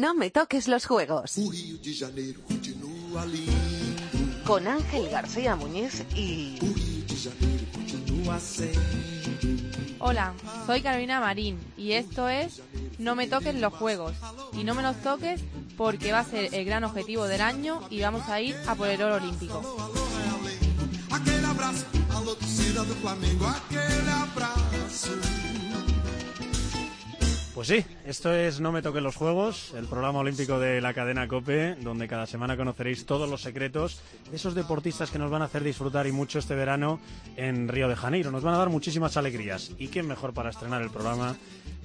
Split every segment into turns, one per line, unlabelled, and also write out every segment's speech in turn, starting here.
No me toques los juegos.
O Rio de Janeiro continua lindo.
Con Ángel García Muñiz y.
Hola, soy Carolina Marín y esto es No me toques los juegos. Y no me los toques porque va a ser el gran objetivo del año y vamos a ir a por el oro olímpico.
Pues sí, esto es No me toquen los juegos, el programa olímpico de la cadena Cope, donde cada semana conoceréis todos los secretos de esos deportistas que nos van a hacer disfrutar y mucho este verano en Río de Janeiro. Nos van a dar muchísimas alegrías. ¿Y quién mejor para estrenar el programa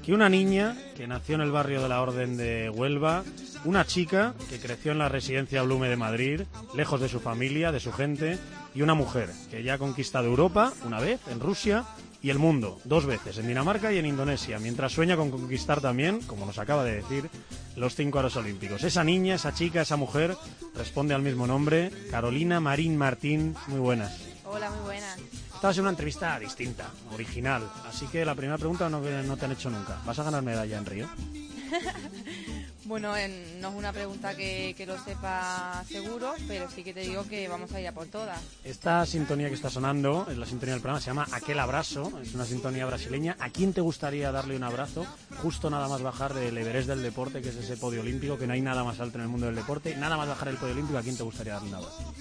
que una niña que nació en el barrio de la Orden de Huelva, una chica que creció en la residencia Blume de Madrid, lejos de su familia, de su gente, y una mujer que ya ha conquistado Europa una vez en Rusia y el mundo dos veces, en Dinamarca y en Indonesia, mientras sueña con conquistar también, como nos acaba de decir, los cinco aros olímpicos. Esa niña, esa chica, esa mujer responde al mismo nombre, Carolina Marín Martín. Muy buenas.
Hola, muy buenas.
Esta va a ser una entrevista distinta, original, así que la primera pregunta no, no te han hecho nunca. ¿Vas a ganar medalla en Río?
Bueno, en- no es una pregunta que, que lo sepa seguro, pero sí que te digo que vamos a ir a por todas.
Esta sintonía que está sonando, es la sintonía del programa, se llama Aquel Abrazo, es una sintonía brasileña. ¿A quién te gustaría darle un abrazo? Justo nada más bajar del Everest del deporte, que es ese podio olímpico, que no hay nada más alto en el mundo del deporte. Nada más bajar el podio olímpico, ¿a quién te gustaría darle un abrazo?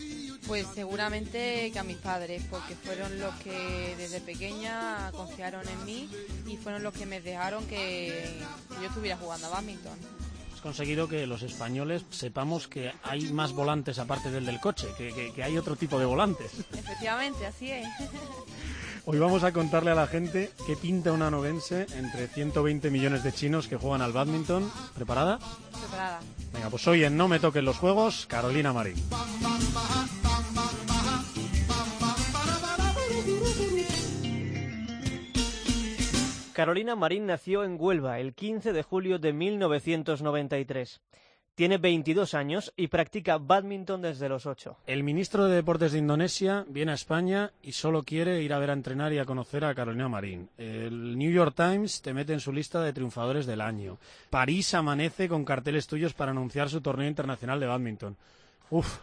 Pues seguramente que a mis padres, porque fueron los que desde pequeña confiaron en mí y fueron los que me dejaron que yo estuviera jugando a badminton.
Conseguido que los españoles sepamos que hay más volantes aparte del del coche, que, que- que hay otro tipo de volantes.
Efectivamente, así es.
Hoy vamos a contarle a la gente qué pinta una novense entre 120 millones de chinos que juegan al badminton. ¿Preparada?
Preparada.
Venga, pues hoy en No me toquen los juegos, Carolina Marín.
Carolina Marín nació en Huelva el 15 de julio de 1993. Tiene 22 años y practica badminton desde los 8.
El ministro de Deportes de Indonesia viene a España y solo quiere ir a ver a entrenar y a conocer a Carolina Marín. El New York Times te mete en su lista de triunfadores del año. París amanece con carteles tuyos para anunciar su torneo internacional de badminton. Uf,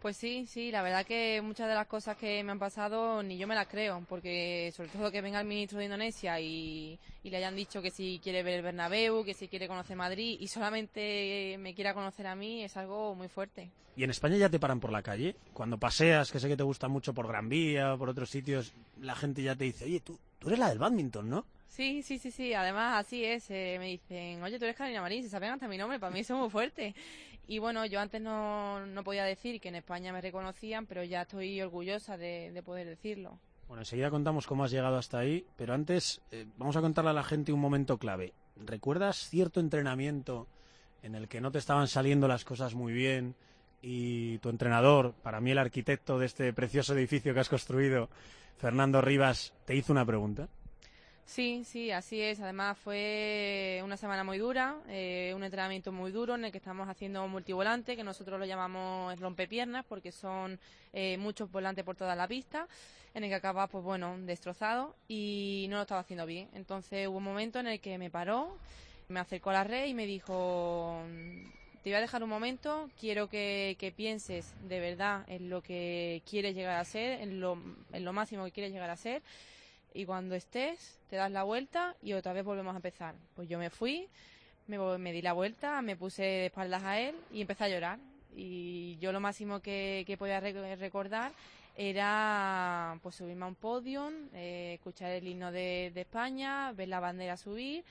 Pues sí, sí, la verdad que muchas de las cosas que me han pasado ni yo me las creo, porque sobre todo que venga el ministro de Indonesia y, y le hayan dicho que si quiere ver el Bernabéu, que si quiere conocer Madrid y solamente me quiera conocer a mí es algo muy fuerte.
¿y en España ya te paran por la calle? Cuando paseas, que sé que te gusta mucho por Gran Vía o por otros sitios, la gente ya te dice, oye, tú, tú eres la del badminton, ¿no?
Sí, sí, sí, sí, además así es, eh, me dicen, oye, tú eres Carolina Marín, se saben hasta mi nombre, para mí eso es muy fuerte. Y bueno, yo antes no, podía decir que en España me reconocían, pero ya estoy orgullosa de, de poder decirlo.
Bueno, enseguida contamos cómo has llegado hasta ahí, pero antes eh, vamos a contarle a la gente un momento clave. ¿Recuerdas cierto entrenamiento en el que no te estaban saliendo las cosas muy bien y tu entrenador, para mí el arquitecto de este precioso edificio que has construido, Fernando Rivas, te hizo una pregunta?
Sí, sí, así es. Además fue una semana muy dura, eh, un entrenamiento muy duro en el que estamos haciendo multivolante, que nosotros lo llamamos rompepiernas porque son eh, muchos volantes por toda la pista, en el que acaba, pues bueno, destrozado y no lo estaba haciendo bien. Entonces hubo un momento en el que me paró, me acercó a la red y me dijo, te voy a dejar un momento, quiero que, que pienses de verdad en lo que quieres llegar a ser, en lo, en lo máximo que quieres llegar a ser y cuando estés te das la vuelta y otra vez volvemos a empezar. Pues yo me fui, me, me di la vuelta, me puse de espaldas a él y empecé a llorar. Y yo lo máximo que, que podía re- recordar era pues subirme a un podium, eh, escuchar el himno de, España, ver la bandera subir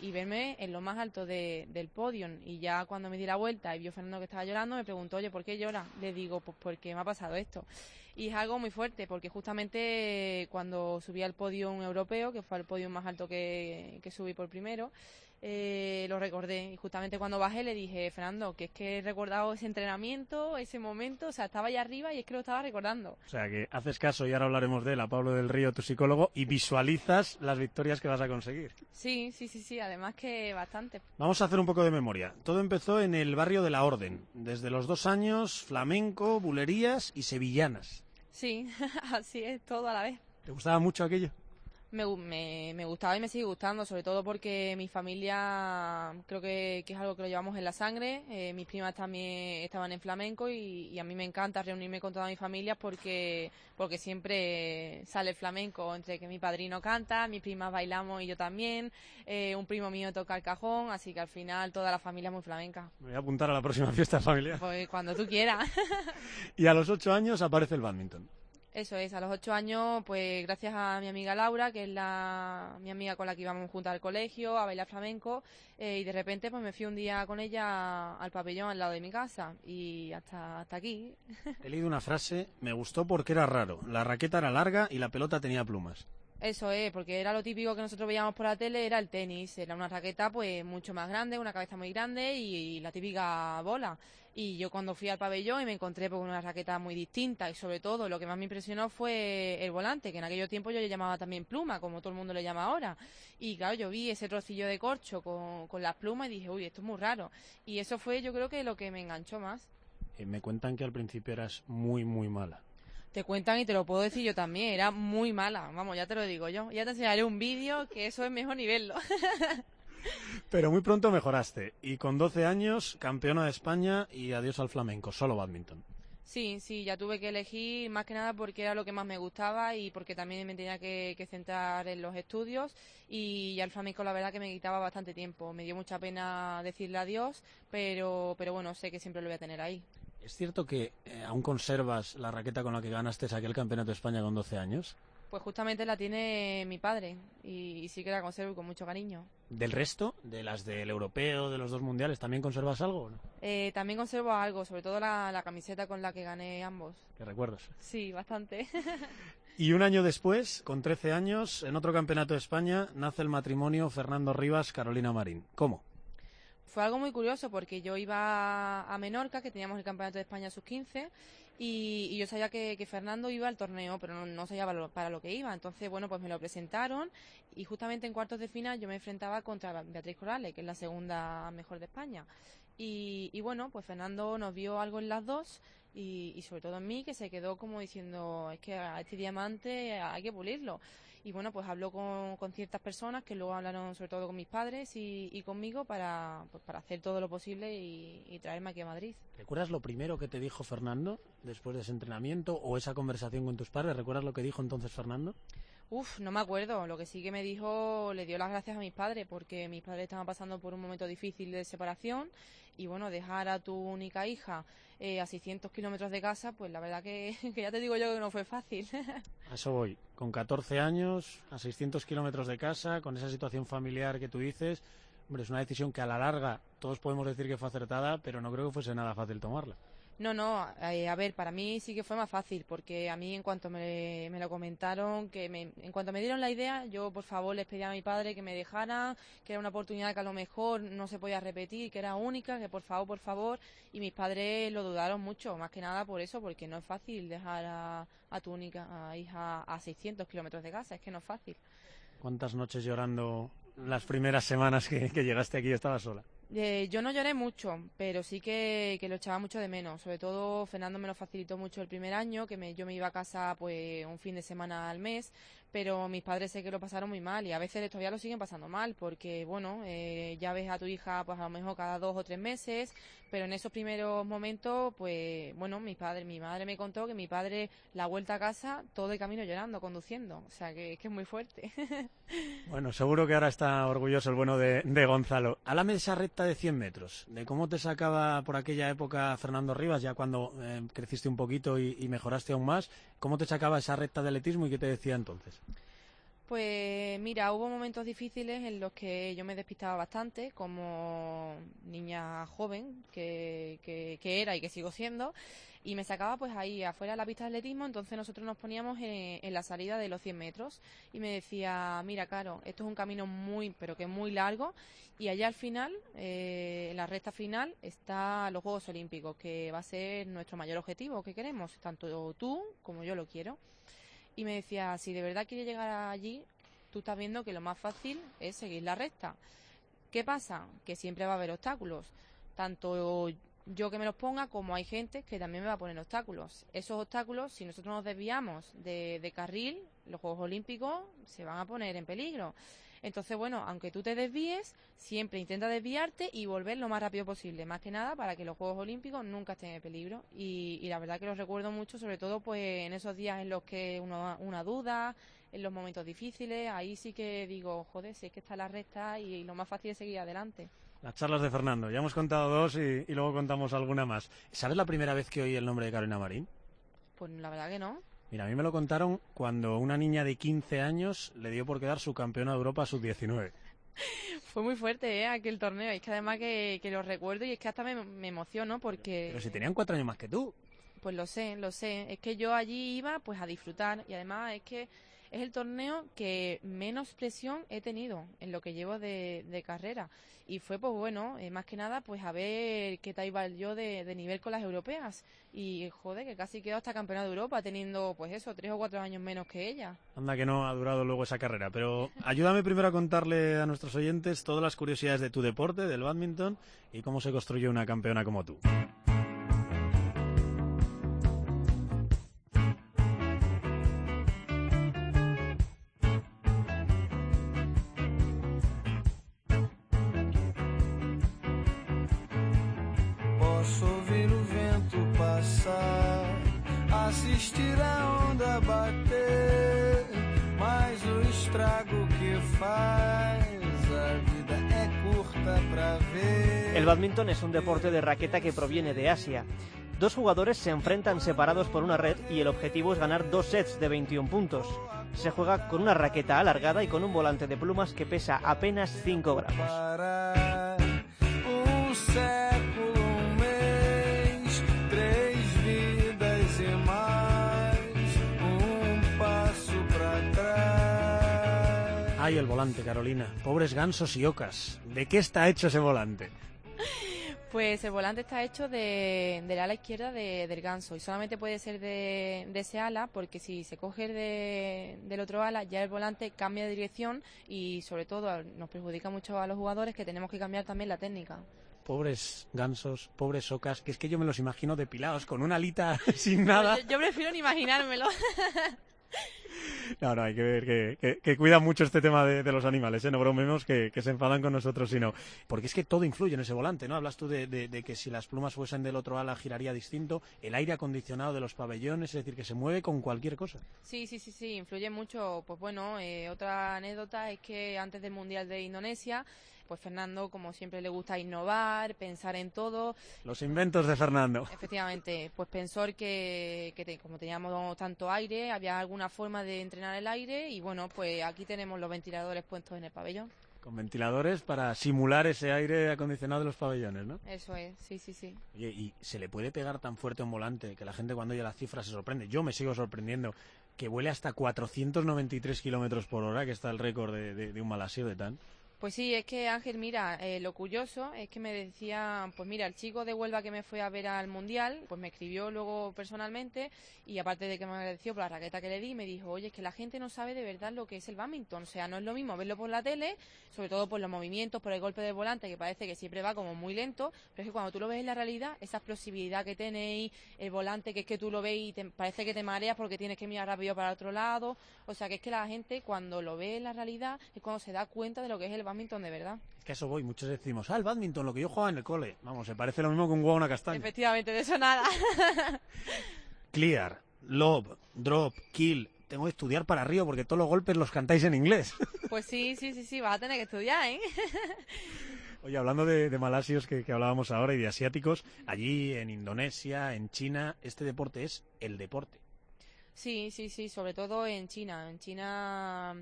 y, y verme en lo más alto de- del podium. Y ya cuando me di la vuelta y vio Fernando que estaba llorando, me preguntó, oye, ¿por qué llora? Le digo, pues porque me ha pasado esto. Y es algo muy fuerte, porque justamente cuando subí al podium europeo, que fue el podium más alto que, que subí por primero, eh, lo recordé. Y justamente cuando bajé le dije, Fernando, que es que he recordado ese entrenamiento, ese momento, o sea, estaba allá arriba y es que lo estaba recordando.
O sea que haces caso, y ahora hablaremos de él, a Pablo del Río, tu psicólogo, y visualizas las victorias que vas a conseguir.
Sí, sí, sí, sí, además que bastante.
Vamos a hacer un poco de memoria. Todo empezó en el barrio de la Orden. Desde los dos años, flamenco, bulerías y sevillanas.
Sí, así es, todo a la vez.
¿Te gustaba mucho aquello?
Me, me, me gustaba y me sigue gustando, sobre todo porque mi familia creo que, que es algo que lo llevamos en la sangre. Eh, mis primas también estaban en flamenco y, y a mí me encanta reunirme con toda mi familia porque, porque siempre sale el flamenco entre que mi padrino canta, mis primas bailamos y yo también, eh, un primo mío toca el cajón, así que al final toda la familia es muy flamenca.
Me voy a apuntar a la próxima fiesta familiar.
Pues cuando tú quieras.
Y a los ocho años aparece el badminton.
Eso es, a los ocho años, pues gracias a mi amiga Laura, que es la, mi amiga con la que íbamos juntas al colegio, a bailar flamenco, eh, y de repente pues me fui un día con ella al pabellón al lado de mi casa, y hasta, hasta aquí.
He leído una frase, me gustó porque era raro. La raqueta era larga y la pelota tenía plumas.
Eso es, porque era lo típico que nosotros veíamos por la tele, era el tenis, era una raqueta pues mucho más grande, una cabeza muy grande y, la típica bola. Y yo cuando fui al pabellón y me encontré pues, una raqueta muy distinta y sobre todo lo que más me impresionó fue el volante, que en aquellos tiempos yo le llamaba también pluma, como todo el mundo le llama ahora. Y claro, yo vi ese trocillo de corcho con, con las plumas y dije, uy, esto es muy raro. Y eso fue yo creo que lo que me enganchó más.
Eh, me cuentan que al principio eras muy, muy mala.
Te cuentan y te lo puedo decir yo también, era muy mala, vamos, ya te lo digo yo. Ya te enseñaré un vídeo que eso es mejor ni verlo.
Pero muy pronto mejoraste. Y con 12 años, campeona de España y adiós al flamenco, solo badminton.
Sí, sí, ya tuve que elegir más que nada porque era lo que más me gustaba y porque también me tenía que, que centrar en los estudios y al flamenco la verdad que me quitaba bastante tiempo. Me dio mucha pena decirle adiós, pero, pero bueno, sé que siempre lo voy a tener ahí.
¿Es cierto que eh, aún conservas la raqueta con la que ganaste aquel campeonato de España con 12 años?
Pues justamente la tiene mi padre y, y sí que la conservo con mucho cariño.
¿Del resto? ¿De las del europeo, de los dos mundiales? ¿También conservas algo no?
Eh, también conservo algo, sobre todo la, la camiseta con la que gané ambos.
¿Qué recuerdos?
Sí, bastante.
Y un año después, con 13 años, en otro campeonato de España, nace el matrimonio Fernando Rivas-Carolina Marín. ¿Cómo?
Fue algo muy curioso porque yo iba a Menorca, que teníamos el Campeonato de España sub-15, y, y yo sabía que, Fernando iba al torneo, pero no, sabía para lo, para lo que iba. Entonces, bueno, pues me lo presentaron y justamente en cuartos de final yo me enfrentaba contra Beatriz Corrales, que es la segunda mejor de España. Y, y bueno, pues Fernando nos vio algo en las dos y, y sobre todo en mí, que se quedó como diciendo, es que a este diamante hay que pulirlo. Y bueno, pues habló con, con ciertas personas que luego hablaron sobre todo con mis padres y, y conmigo para, pues, para hacer todo lo posible y, y traerme aquí a Madrid.
¿Recuerdas lo primero que te dijo Fernando después de ese entrenamiento o esa conversación con tus padres? ¿Recuerdas lo que dijo entonces Fernando?
Uf, no me acuerdo. Lo que sí que me dijo, le dio las gracias a mis padres porque mis padres estaban pasando por un momento difícil de separación y bueno, dejar a tu única hija eh, a 600 kilómetros de casa, pues la verdad que, que ya te digo yo que no fue fácil.
A eso voy. Con 14 años, a 600 kilómetros de casa, con esa situación familiar que tú dices, hombre, es una decisión que a la larga todos podemos decir que fue acertada, pero no creo que fuese nada fácil tomarla.
No, no, eh, a ver, para mí sí que fue más fácil, porque a mí en cuanto me, me lo comentaron, que me, en cuanto me dieron la idea, yo por favor les pedí a mi padre que me dejara, que era una oportunidad que a lo mejor no se podía repetir, que era única, que por favor, por favor, y mis padres lo dudaron mucho, más que nada por eso, porque no es fácil dejar a, a tu única a hija a 600 kilómetros de casa, es que no es fácil.
¿Cuántas noches llorando las primeras semanas que, llegaste aquí estabas sola?
Eh, yo no lloré mucho, pero sí que, que lo echaba mucho de menos. Sobre todo Fernando me lo facilitó mucho el primer año, que me, yo me iba a casa pues un fin de semana al mes, pero mis padres sé que lo pasaron muy mal y a veces todavía lo siguen pasando mal porque, bueno, eh, ya ves a tu hija pues a lo mejor cada dos o tres meses, pero en esos primeros momentos, pues, bueno, mi padre, mi madre me contó que mi padre la vuelta a casa todo el camino llorando, conduciendo, o sea que, es muy fuerte.
Bueno, seguro que ahora está orgulloso el bueno de, de Gonzalo. Háblame de esa recta de 100 metros, de cómo te sacaba por aquella época Fernando Rivas, ya cuando eh, creciste un poquito y, y mejoraste aún más, cómo te sacaba esa recta de atletismo y qué te decía entonces.
Pues mira, hubo momentos difíciles en los que yo me despistaba bastante como niña joven que, que, que era y que sigo siendo y me sacaba pues ahí afuera de la pista de atletismo, entonces nosotros nos poníamos en, la salida de los 100 metros y me decía, mira, Caro, esto es un camino muy, pero que muy largo y allá al final, eh, en la recta final, está los Juegos Olímpicos, que va a ser nuestro mayor objetivo que queremos, tanto tú como yo lo quiero. Y me decía, si de verdad quieres llegar allí, tú estás viendo que lo más fácil es seguir la recta. ¿Qué pasa? Que siempre va a haber obstáculos. Tanto yo que me los ponga, como hay gente que también me va a poner obstáculos. Esos obstáculos, si nosotros nos desviamos de, de carril, los Juegos Olímpicos se van a poner en peligro. Entonces, bueno, aunque tú te desvíes, siempre intenta desviarte y volver lo más rápido posible, más que nada para que los Juegos Olímpicos nunca estén en peligro. Y, y la verdad que los recuerdo mucho, sobre todo pues en esos días en los que uno una duda, en los momentos difíciles, ahí sí que digo, joder, si es que está la recta y lo más fácil es seguir adelante.
Las charlas de Fernando. Ya hemos contado dos y, y, luego contamos alguna más. ¿Sabes la primera vez que oí el nombre de Carolina Marín?
Pues la verdad que no.
Mira, a mí me lo contaron cuando una niña de 15 años le dio por quedar su campeona de Europa sub-19.
Fue muy fuerte ¿eh? aquel torneo. Es que además que, que, lo recuerdo y es que hasta me, me emociono porque...
Pero si tenían cuatro años más que tú.
Pues lo sé, lo sé. Es que yo allí iba pues a disfrutar y además es que es el torneo que menos presión he tenido en lo que llevo de, carrera. Y fue, pues bueno, eh, más que nada, pues a ver qué tal iba yo de, de, nivel con las europeas. Y joder, que casi quedó hasta campeona de Europa teniendo, pues eso, tres o cuatro años menos que ella.
Anda que no ha durado luego esa carrera. Pero ayúdame primero a contarle a nuestros oyentes todas las curiosidades de tu deporte, del badminton, y cómo se construye una campeona como tú.
Assistir a onda bater, mas o estrago que faz a vida é curta ver.
El badminton es un deporte de raqueta que proviene de Asia. Dos jugadores se enfrentan separados por una red y el objetivo es ganar dos sets de 21 puntos. Se juega con una raqueta alargada y con un volante de plumas que pesa apenas 5 gramos.
Ay, el volante, Carolina. Pobres gansos y ocas. ¿De qué está hecho ese volante?
Pues el volante está hecho de, del ala izquierda de, del ganso y solamente puede ser de, de ese ala porque si se coge de, del otro ala ya el volante cambia de dirección y sobre todo nos perjudica mucho a los jugadores que tenemos que cambiar también la técnica.
Pobres gansos, pobres ocas, que es que yo me los imagino depilados con una alita sin nada.
Yo, yo prefiero ni imaginármelo.
No, no, hay que ver que, que, que cuida mucho este tema de, de los animales, ¿eh? no bromemos que, que, se enfadan con nosotros, sino porque es que todo influye en ese volante, ¿no? Hablas tú de, de, de, que si las plumas fuesen del otro ala giraría distinto, el aire acondicionado de los pabellones, es decir, que se mueve con cualquier cosa.
Sí, sí, sí, sí, influye mucho. Pues bueno, eh, otra anécdota es que antes del Mundial de Indonesia pues Fernando, como siempre le gusta innovar, pensar en todo.
Los inventos de Fernando.
Efectivamente, pues pensó que, que te, como teníamos tanto aire, había alguna forma de entrenar el aire y bueno, pues aquí tenemos los ventiladores puestos en el pabellón.
Con ventiladores para simular ese aire acondicionado de los pabellones, ¿no?
Eso es, sí, sí, sí.
Oye, y se le puede pegar tan fuerte a un volante que la gente cuando oye las cifras se sorprende. Yo me sigo sorprendiendo que vuele hasta 493 kilómetros por hora, que está el récord de, de, de un malasio de tan.
Pues sí, es que Ángel, mira, eh, lo curioso es que me decía, pues mira, el chico de Huelva que me fue a ver al Mundial, pues me escribió luego personalmente y aparte de que me agradeció por la raqueta que le di, me dijo, oye, es que la gente no sabe de verdad lo que es el badminton, o sea, no es lo mismo verlo por la tele, sobre todo por los movimientos, por el golpe del volante, que parece que siempre va como muy lento, pero es que cuando tú lo ves en la realidad, esa explosividad que tenéis, el volante que es que tú lo ves y te, parece que te mareas porque tienes que mirar rápido para otro lado, o sea, que es que la gente cuando lo ve en la realidad es cuando se da cuenta de lo que es el badminton de verdad.
Es que a eso voy, muchos decimos, ah, el badminton, lo que yo jugaba en el cole. Vamos, se parece lo mismo que un huevo a una castaña.
Efectivamente, de eso nada.
Clear, lob, drop, kill. Tengo que estudiar para arriba porque todos los golpes los cantáis en inglés.
Pues sí, sí, sí, sí, vas a tener que estudiar, ¿eh?
Oye, hablando de, de malasios que, que, hablábamos ahora y de asiáticos, allí en Indonesia, en China, este deporte es el deporte.
Sí, sí, sí, sobre todo en China. En China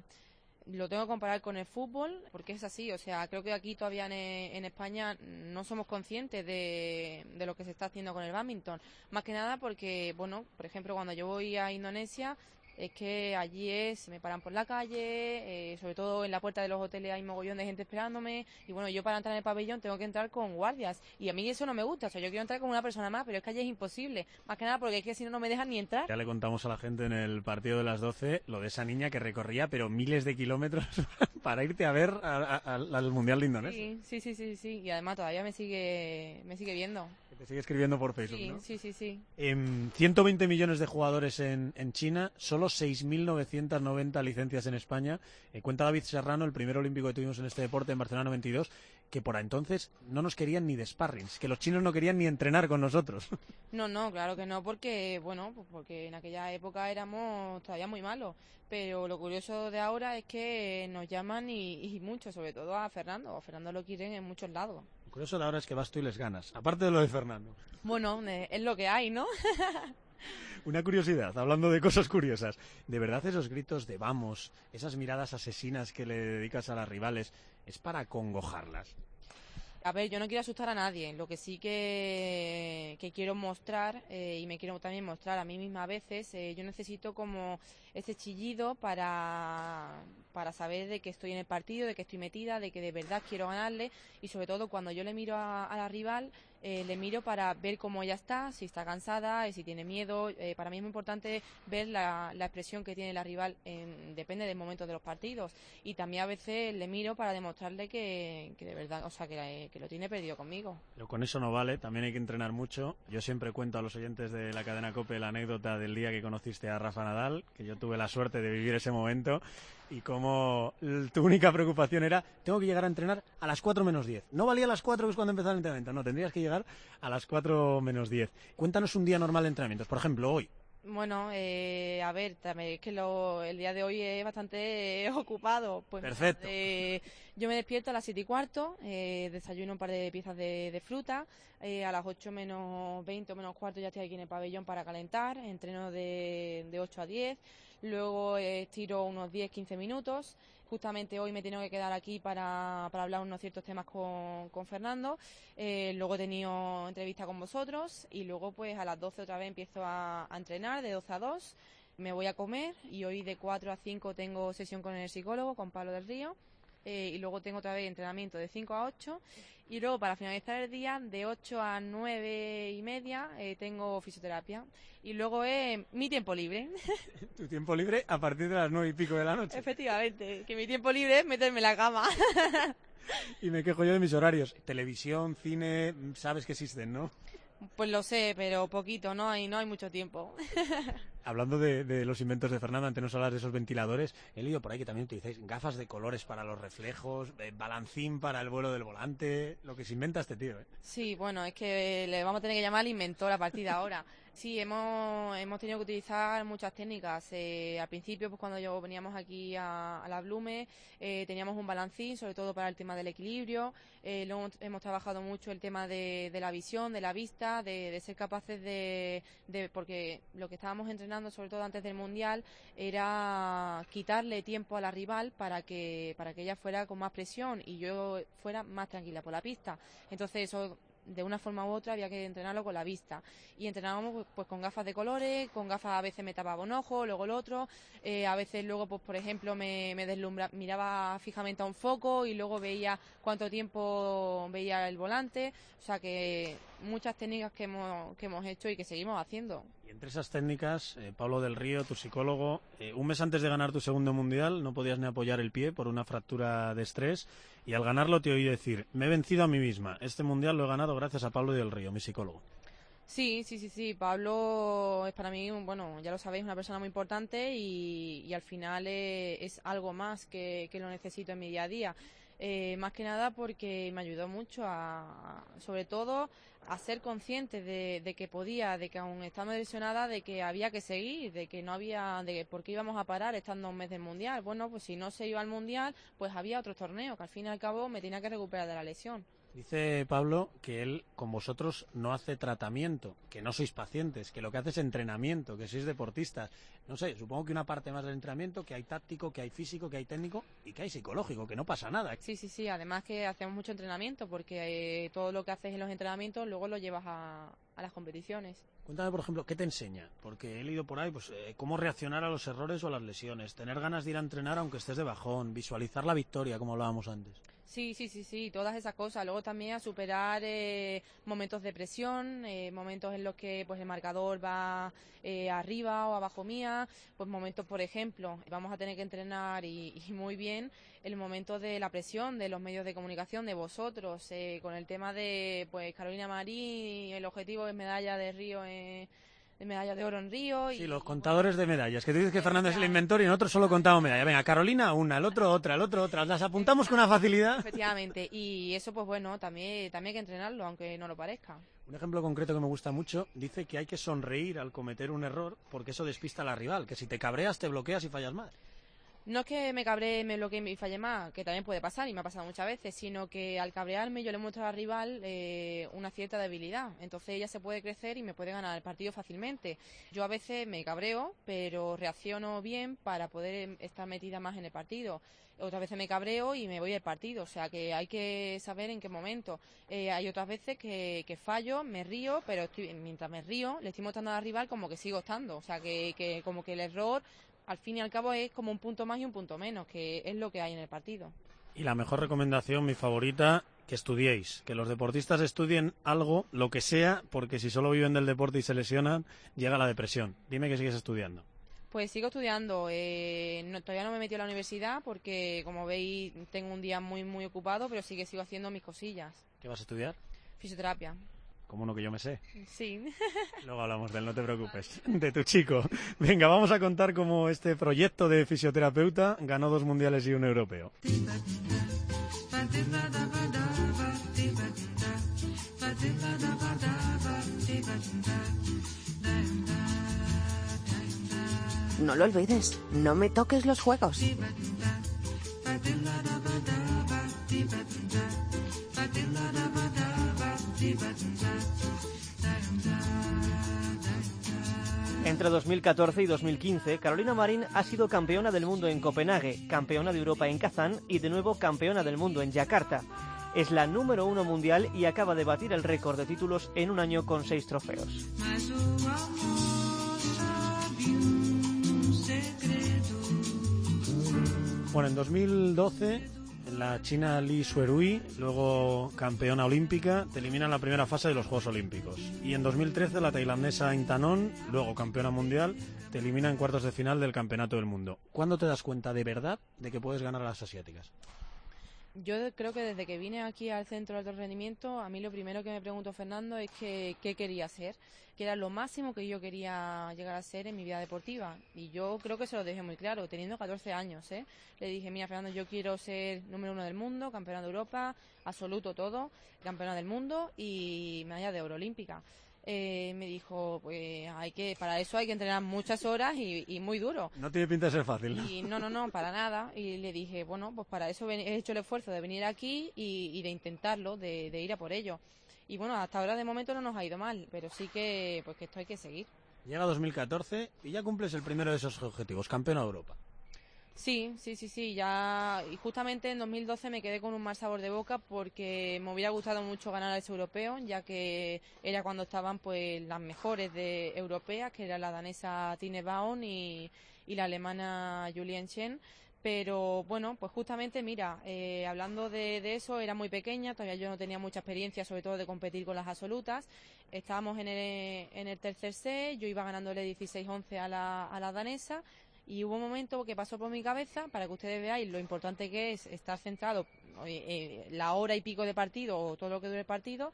lo tengo que comparar con el fútbol, porque es así, o sea, creo que aquí todavía en, en España no somos conscientes de, de, lo que se está haciendo con el badminton. Más que nada porque, bueno, por ejemplo, cuando yo voy a Indonesia, es que allí es, me paran por la calle, eh, sobre todo en la puerta de los hoteles hay mogollón de gente esperándome y bueno, yo para entrar en el pabellón tengo que entrar con guardias y a mí eso no me gusta, o sea, yo quiero entrar como una persona más, pero es que allí es imposible, más que nada porque es que si no, no me dejan ni entrar.
Ya le contamos a la gente en el partido de las 12 lo de esa niña que recorría pero miles de kilómetros para irte a ver al Mundial de Indonesia.
Sí, sí, sí, sí, sí, y además todavía me sigue, me sigue viendo.
Te sigue escribiendo por Facebook,
sí,
¿no?
Sí, sí, sí.
Eh, 120 millones de jugadores en, en China, solo 6.990 licencias en España. Eh, cuenta David Serrano, el primer olímpico que tuvimos en este deporte en Barcelona 92, que por entonces no nos querían ni de sparrings, que los chinos no querían ni entrenar con nosotros.
No, no, claro que no, porque, bueno, pues porque en aquella época éramos todavía muy malos. Pero lo curioso de ahora es que nos llaman y, y mucho, sobre todo a Fernando. A Fernando lo quieren en muchos lados.
Lo curioso de ahora es que vas tú y les ganas, aparte de lo de Fernando.
Bueno, eh, es lo que hay, ¿no?
Una curiosidad, hablando de cosas curiosas. ¿De verdad esos gritos de vamos, esas miradas asesinas que le dedicas a las rivales, es para congojarlas?
A ver, yo no quiero asustar a nadie. Lo que sí que, que quiero mostrar, eh, y me quiero también mostrar a mí misma a veces, eh, yo necesito como ese chillido para, para saber de que estoy en el partido, de que estoy metida, de que de verdad quiero ganarle. Y sobre todo cuando yo le miro a, a la rival, eh, le miro para ver cómo ella está, si está cansada, y si tiene miedo. Eh, para mí es muy importante ver la, la expresión que tiene la rival, en, depende del momento de los partidos. Y también a veces le miro para demostrarle que, de verdad, o sea, que, que, lo tiene perdido conmigo.
Pero con eso no vale, también hay que entrenar mucho. Yo siempre cuento a los oyentes de la cadena COPE la anécdota del día que conociste a Rafa Nadal, que yo tuve la suerte de vivir ese momento y como tu única preocupación era tengo que llegar a entrenar a las 4 menos 10. No valía las 4 que es cuando empezaba el entrenamiento, no, tendrías que llegar a las 4 menos 10. Cuéntanos un día normal de entrenamientos, por ejemplo, hoy.
Bueno, eh, a ver, también es que lo, el día de hoy es bastante eh, ocupado. Pues,
Perfecto.
Eh, yo me despierto a las 7 y cuarto, eh, desayuno un par de piezas de, de fruta, eh, a las 8 menos 20 o menos cuarto ya estoy aquí en el pabellón para calentar, entreno de, de 8 a 10, luego estiro unos 10-15 minutos, justamente hoy me he tenido que quedar aquí para, para hablar unos ciertos temas con, con Fernando. Eh, luego he tenido entrevista con vosotros y luego pues a las 12 otra vez empiezo a, a, entrenar de 12 a 2. Me voy a comer y hoy de 4 a 5 tengo sesión con el psicólogo, con Pablo del Río. Eh, y luego tengo otra vez entrenamiento de 5 a 8 y luego para finalizar el día de 8 a 9 y media eh, tengo fisioterapia y luego es mi tiempo libre.
¿Tu tiempo libre a partir de las 9 y pico de la noche?
Efectivamente, que mi tiempo libre es meterme en la cama.
y me quejo yo de mis horarios. Televisión, cine, sabes que existen, ¿no?
Pues lo sé, pero poquito, no hay, no hay mucho tiempo.
Hablando de, de, los inventos de Fernando, antes nos hablas de esos ventiladores, he leído por ahí que también utilizáis gafas de colores para los reflejos, eh, balancín para el vuelo del volante, lo que se inventa este tío. ¿eh?
Sí, bueno, es que le vamos a tener que llamar al inventor a partir de ahora. Sí, hemos, hemos tenido que utilizar muchas técnicas. Eh, al principio, pues cuando yo veníamos aquí a, a la Blume, eh, teníamos un balancín, sobre todo para el tema del equilibrio. Eh, luego hemos trabajado mucho el tema de, la visión, de la vista, de, de ser capaces de, de, porque lo que estábamos entrenando, sobre todo antes del mundial, era quitarle tiempo a la rival para que para que ella fuera con más presión y yo fuera más tranquila por la pista. Entonces eso de una forma u otra había que entrenarlo con la vista. Y entrenábamos pues con gafas de colores, con gafas a veces me tapaba un ojo, luego el otro, eh, a veces luego pues por ejemplo me, me deslumbra, miraba fijamente a un foco y luego veía cuánto tiempo veía el volante, o sea que muchas técnicas que hemos, que hemos hecho y que seguimos haciendo.
Entre esas técnicas, eh, Pablo del Río, tu psicólogo, eh, un mes antes de ganar tu segundo mundial no podías ni apoyar el pie por una fractura de estrés y al ganarlo te oí decir, me he vencido a mí misma, este mundial lo he ganado gracias a Pablo del Río, mi psicólogo.
Sí, sí, sí, sí. Pablo es para mí, bueno, ya lo sabéis, una persona muy importante y, al final es, es algo más que, lo necesito en mi día a día. Eh, más que nada porque me ayudó mucho a, sobre todo, a ser consciente de, que podía, de que aún estando lesionada, de que había que seguir, de que no había, de que por qué íbamos a parar estando un mes del mundial. Bueno, pues si no se iba al mundial, pues había otro torneo, que al fin y al cabo me tenía que recuperar de la lesión.
Dice Pablo que él con vosotros no hace tratamiento, que no sois pacientes, que lo que hace es entrenamiento, que sois deportistas. No sé, supongo que una parte más del entrenamiento, que hay táctico, que hay físico, que hay técnico y que hay psicológico, que no pasa nada.
Sí, sí, sí. Además que hacemos mucho entrenamiento porque eh, todo lo que haces en los entrenamientos luego lo llevas a, a las competiciones.
Cuéntame, por ejemplo, ¿qué te enseña? Porque he leído por ahí, pues, eh, cómo reaccionar a los errores o a las lesiones, tener ganas de ir a entrenar aunque estés de bajón, visualizar la victoria, como hablábamos antes.
Sí, sí, sí, sí, todas esas cosas. Luego también a superar eh, momentos de presión, eh, momentos en los que pues el marcador va eh, arriba o abajo mía, pues momentos, por ejemplo, vamos a tener que entrenar y, y muy bien el momento de la presión de los medios de comunicación, de vosotros, eh, con el tema de pues Carolina Marín, el objetivo es medalla de Río en de medalla de oro en Río.
Sí,
y,
los
y,
contadores de medallas, que tú dices que Fernando es el inventor y nosotros solo contamos medallas. Venga, Carolina una, el otro otra, el otro otra. Las apuntamos con una facilidad.
Efectivamente, y eso pues bueno, también, también hay que entrenarlo, aunque no lo parezca.
Un ejemplo concreto que me gusta mucho dice que hay que sonreír al cometer un error porque eso despista a la rival, que si te cabreas te bloqueas y fallas más.
No es que me cabree, me bloquee y falle más, que también puede pasar y me ha pasado muchas veces, sino que al cabrearme yo le muestro al rival eh, una cierta debilidad. Entonces ella se puede crecer y me puede ganar el partido fácilmente. Yo a veces me cabreo, pero reacciono bien para poder estar metida más en el partido. Otras veces me cabreo y me voy del partido, o sea que hay que saber en qué momento. Eh, hay otras veces que, que fallo, me río, pero estoy, mientras me río le estoy mostrando al rival como que sigo estando, o sea que, que como que el error al fin y al cabo es como un punto más y un punto menos, que es lo que hay en el partido.
Y la mejor recomendación, mi favorita, que estudiéis, que los deportistas estudien algo, lo que sea, porque si solo viven del deporte y se lesionan, llega la depresión. Dime que sigues estudiando.
Pues sigo estudiando. Eh, no, todavía no me he metido a la universidad porque, como veis, tengo un día muy, muy ocupado, pero sí que sigo haciendo mis cosillas.
¿Qué vas a estudiar?
Fisioterapia.
Como uno que yo me sé.
Sí.
Luego hablamos de él, no te preocupes. De tu chico. Venga, vamos a contar cómo este proyecto de fisioterapeuta ganó dos mundiales y un europeo.
No lo olvides, no me toques los juegos.
Entre 2014 y 2015, Carolina Marín ha sido campeona del mundo en Copenhague, campeona de Europa en Kazán y de nuevo campeona del mundo en Yakarta. Es la número uno mundial y acaba de batir el récord de títulos en un año con seis trofeos.
Bueno, en 2012 la china Li Suerui, luego campeona olímpica, te elimina en la primera fase de los Juegos Olímpicos. Y en 2013 la tailandesa Intanon, luego campeona mundial, te elimina en cuartos de final del Campeonato del Mundo. ¿Cuándo te das cuenta de verdad de que puedes ganar a las asiáticas?
Yo creo que desde que vine aquí al centro de alto rendimiento, a mí lo primero que me preguntó Fernando es que qué quería ser, que era lo máximo que yo quería llegar a ser en mi vida deportiva. Y yo creo que se lo dejé muy claro, teniendo 14 años. ¿eh? Le dije, mira, Fernando, yo quiero ser número uno del mundo, campeona de Europa, absoluto todo, campeona del mundo y medalla de oro olímpica. Eh, me dijo, pues hay que, para eso hay que entrenar muchas horas y, y muy duro.
No tiene pinta de ser fácil. ¿no?
Y no, no, no, para nada. Y le dije, bueno, pues para eso he hecho el esfuerzo de venir aquí y, y de intentarlo, de, de, ir a por ello. Y bueno, hasta ahora de momento no nos ha ido mal, pero sí que, pues que esto hay que seguir.
Llega 2014 y ya cumples el primero de esos objetivos, campeona de Europa.
Sí, sí, sí, sí, ya y justamente en 2012 me quedé con un mal sabor de boca porque me hubiera gustado mucho ganar ese europeo, ya que era cuando estaban pues las mejores de europeas, que era la danesa Tine y, y la alemana Julien Chen. Pero bueno, pues justamente, mira, eh, hablando de, de, eso, era muy pequeña, todavía yo no tenía mucha experiencia, sobre todo de competir con las absolutas. Estábamos en el, en el tercer set, yo iba ganándole 16-11 a la, a la danesa y hubo un momento que pasó por mi cabeza para que ustedes veáis lo importante que es estar centrado eh, la hora y pico de partido o todo lo que dure el partido.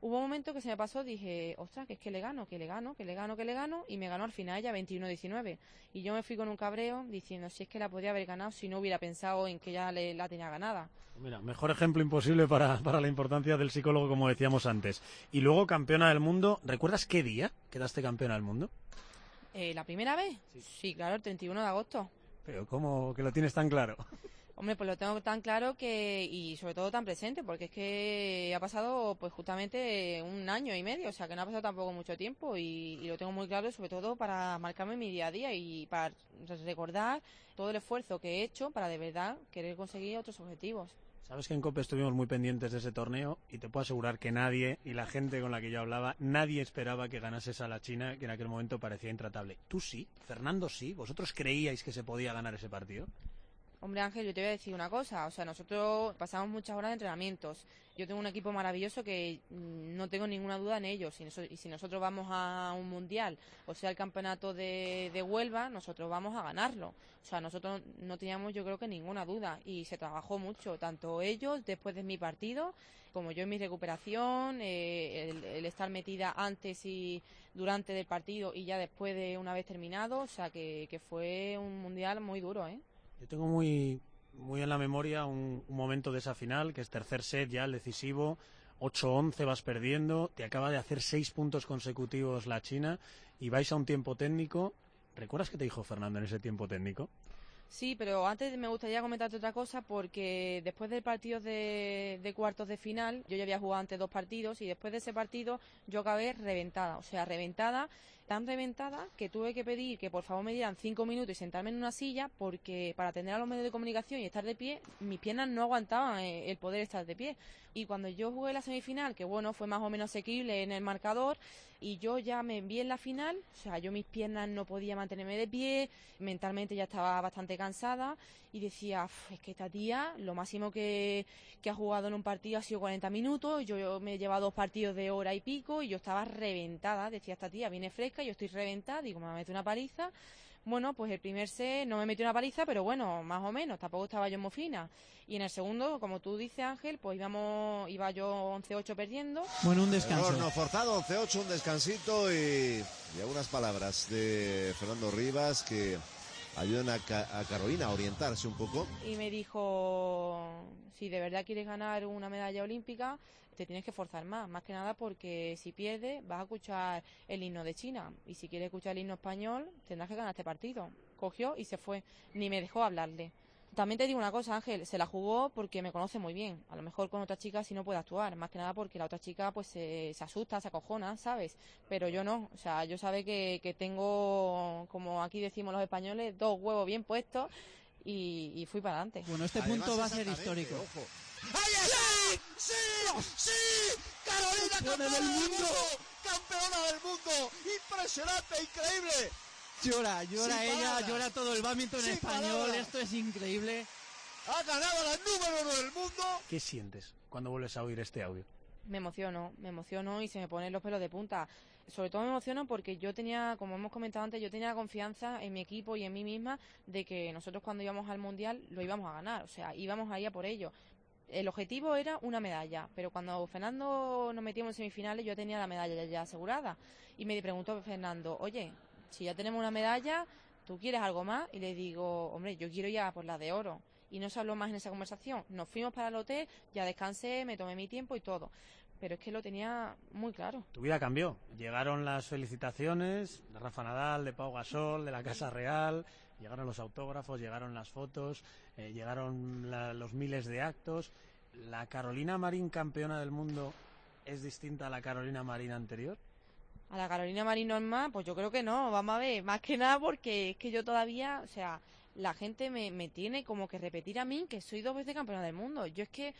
Hubo un momento que se me pasó, dije, ostras, que es que le gano, que le gano, que le gano, que le gano, y me ganó al final ella 21-19. Y yo me fui con un cabreo diciendo, si es que la podía haber ganado si no hubiera pensado en que ya le, la tenía ganada.
Mira, mejor ejemplo imposible para, para la importancia del psicólogo, como decíamos antes. Y luego campeona del mundo, ¿recuerdas qué día quedaste campeona del mundo?
Eh, ¿La primera vez? Sí. sí. claro, el 31 de agosto.
Pero ¿cómo que lo tienes tan claro?
Hombre, pues lo tengo tan claro que y sobre todo tan presente, porque es que ha pasado pues justamente un año y medio, o sea que no ha pasado tampoco mucho tiempo y, y lo tengo muy claro sobre todo para marcarme mi día a día y para recordar todo el esfuerzo que he hecho para de verdad querer conseguir otros objetivos.
Sabes que en COPE estuvimos muy pendientes de ese torneo y te puedo asegurar que nadie, y la gente con la que yo hablaba, nadie esperaba que ganases a la China, que en aquel momento parecía intratable. Tú sí, Fernando sí, vosotros creíais que se podía ganar ese partido.
Hombre Ángel, yo te voy a decir una cosa, o sea, nosotros pasamos muchas horas de entrenamientos. Yo tengo un equipo maravilloso que mm, no tengo ninguna duda en ellos. Y, si nosotros vamos a un mundial, o sea, el campeonato de, de, Huelva, nosotros vamos a ganarlo. O sea, nosotros no teníamos, yo creo que ninguna duda. Y se trabajó mucho, tanto ellos después de mi partido, como yo en mi recuperación, eh, el, el estar metida antes y durante del partido y ya después de una vez terminado. O sea, que, que fue un mundial muy duro, ¿eh?
Yo tengo muy, muy en la memoria un, un, momento de esa final, que es tercer set ya, el decisivo. 8-11 vas perdiendo, te acaba de hacer seis puntos consecutivos la China y vais a un tiempo técnico. ¿Recuerdas qué te dijo Fernando en ese tiempo técnico?
Sí, pero antes me gustaría comentarte otra cosa porque después del partido de, de, cuartos de final, yo ya había jugado antes dos partidos y después de ese partido yo acabé reventada, o sea, reventada, tan reventada que tuve que pedir que por favor me dieran cinco minutos y sentarme en una silla porque para atender a los medios de comunicación y estar de pie, mis piernas no aguantaban el poder estar de pie. Y cuando yo jugué la semifinal, que bueno, fue más o menos asequible en el marcador, y yo ya me vi en la final, o sea, yo mis piernas no podía mantenerme de pie, mentalmente ya estaba bastante cansada y decía, es que esta tía, lo máximo que, ha jugado en un partido ha sido 40 minutos, yo me he llevado dos partidos de hora y pico y yo estaba reventada, decía, esta tía viene fresca, yo estoy reventada, digo, me mete una paliza. Bueno, pues el primer set no me metió una paliza, pero bueno, más o menos, tampoco estaba yo muy fina. Y en el segundo, como tú dices, Ángel, pues íbamos, iba yo 11-8 perdiendo.
Bueno, un descanso.
Error no forzado, 11-8, un descansito y, y algunas palabras de Fernando Rivas que ayudan a, Ca a, Carolina a orientarse un poco.
Y me dijo, si de verdad quieres ganar una medalla olímpica, te tienes que forzar más, más que nada porque si pierdes vas a escuchar el himno de China y si quieres escuchar el himno español tendrás que ganar este partido. Cogió y se fue, ni me dejó hablarle. También te digo una cosa, Ángel, se la jugó porque me conoce muy bien. A lo mejor con otra chica sí no puede actuar, más que nada porque la otra chica pues se, se asusta, se acojona, ¿sabes? Pero yo no, o sea, yo sabe que, que tengo, como aquí decimos los españoles, dos huevos bien puestos y, y fui para adelante.
Bueno, este
Además,
punto va a ser histórico.
Ojo.
¡Ahí está! ¡Sí! ¡Sí! ¡Carolina campeona del mundo! ¡Campeona del mundo! ¡Impresionante! ¡Increíble!
Llora, llora
Sin
ella, llora todo el badminton
Sin
español, esto es increíble.
¡Ha ganado la número uno del mundo!
¿Qué sientes cuando vuelves a oír este audio?
Me emociono, me emociono y se me ponen los pelos de punta. Sobre todo me emociono porque yo tenía, como hemos comentado antes, yo tenía confianza en mi equipo y en mí misma de que nosotros cuando íbamos al Mundial lo íbamos a ganar, o sea, íbamos a ir a por ello. El objetivo era una medalla, pero cuando Fernando nos metíamos en semifinales yo tenía la medalla ya asegurada. Y me preguntó Fernando, oye, si ya tenemos una medalla, ¿tú quieres algo más? Y le digo, hombre, yo quiero ya por la de oro. Y no se habló más en esa conversación. Nos fuimos para el hotel, ya descansé, me tomé mi tiempo y todo. Pero es que lo tenía muy claro.
Tu vida cambió. Llegaron las felicitaciones de Rafa Nadal, de Pau Gasol, de la Casa Real, llegaron los autógrafos, llegaron las fotos, eh, llegaron los miles de actos. ¿La Carolina Marín campeona del mundo es distinta a la Carolina Marín anterior?
A la Carolina Marín normal, pues yo creo que no, vamos a ver, más que nada porque es que yo todavía, o sea, la gente me, me tiene como que repetir a mí que soy dos veces campeona del mundo. Yo es que,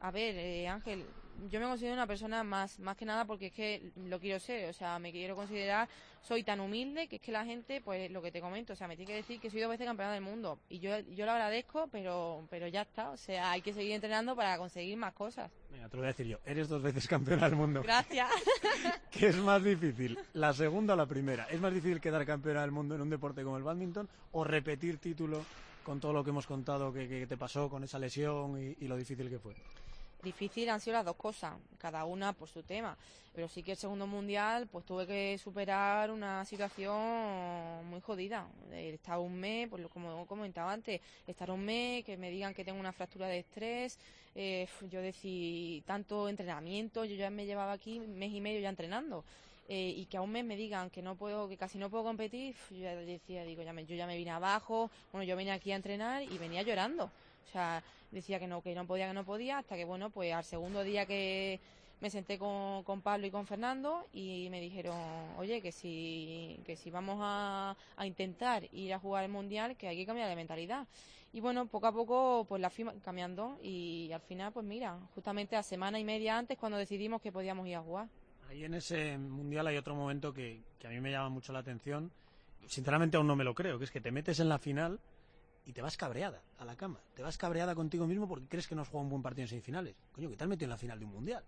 a ver, eh, Ángel, yo me considero una persona más, más que nada porque es que lo quiero ser, o sea, me quiero considerar, soy tan humilde que es que la gente, pues lo que te comento, o sea, me tiene que decir que soy dos veces campeona del mundo. Y yo, yo lo agradezco, pero, pero ya está, o sea, hay que seguir entrenando para conseguir más cosas.
Venga, te lo voy a decir yo. Eres dos veces campeona del mundo.
Gracias.
¿Qué es más difícil? ¿La segunda o la primera? ¿Es más difícil quedar campeona del mundo en un deporte como el badminton o repetir título con todo lo que hemos contado que, que te pasó con esa lesión y, y lo difícil que fue?
Difícil han sido las dos cosas, cada una por su tema. Pero sí que el segundo mundial, pues tuve que superar una situación muy jodida. Estar un mes, pues como comentaba antes, estar un mes, que me digan que tengo una fractura de estrés, eh, yo decir, tanto entrenamiento, yo ya me llevaba aquí mes y medio ya entrenando. eh, y que a un mes me digan que no puedo, que casi no puedo competir, yo ya decía, digo, ya me, yo ya me vine abajo, bueno, yo vine aquí a entrenar y venía llorando. O sea, decía que no, que no podía, que no podía, hasta que, bueno, pues al segundo día que me senté con, con Pablo y con Fernando y me dijeron, oye, que si, que si vamos a, a intentar ir a jugar el Mundial, que hay que cambiar de mentalidad. Y bueno, poco a poco pues la fui cambiando y al final, pues mira, justamente a semana y media antes cuando decidimos que podíamos ir a jugar.
Ahí en ese mundial hay otro momento que, que a mí me llama mucho la atención. Sinceramente aún no me lo creo, que es que te metes en la final y te vas cabreada a la cama. Te vas cabreada contigo mismo porque crees que no has jugado un buen partido en semifinales. Coño, que te has metido en la final de un mundial.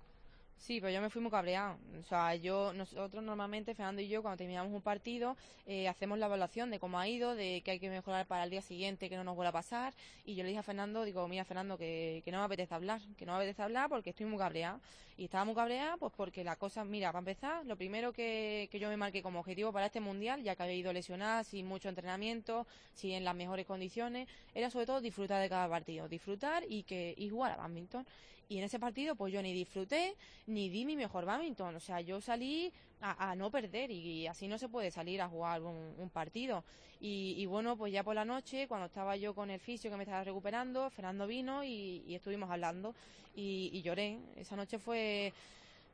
Sí, pero yo me fui muy cabreado. O sea, yo, nosotros normalmente, Fernando y yo, cuando terminamos un partido, eh, hacemos la evaluación de cómo ha ido, de qué hay que mejorar para el día siguiente, que no nos vuelva a pasar. Y yo le dije a Fernando, digo, mira, Fernando, que, que no me apetece hablar, que no me apetece hablar porque estoy muy cabreada. Y estaba muy cabreada, pues porque la cosa, mira, para empezar, lo primero que, que yo me marqué como objetivo para este mundial, ya que había ido lesionada, sin mucho entrenamiento, sin en las mejores condiciones, era sobre todo disfrutar de cada partido, disfrutar y que y jugar a badminton. Y en ese partido, pues yo ni disfruté, ni di mi mejor badminton. O sea, yo salí a, a no perder y, así no se puede salir a jugar un, partido. Y, y, bueno, pues ya por la noche, cuando estaba yo con el fisio que me estaba recuperando, Fernando vino y, estuvimos hablando y, y lloré. Esa noche fue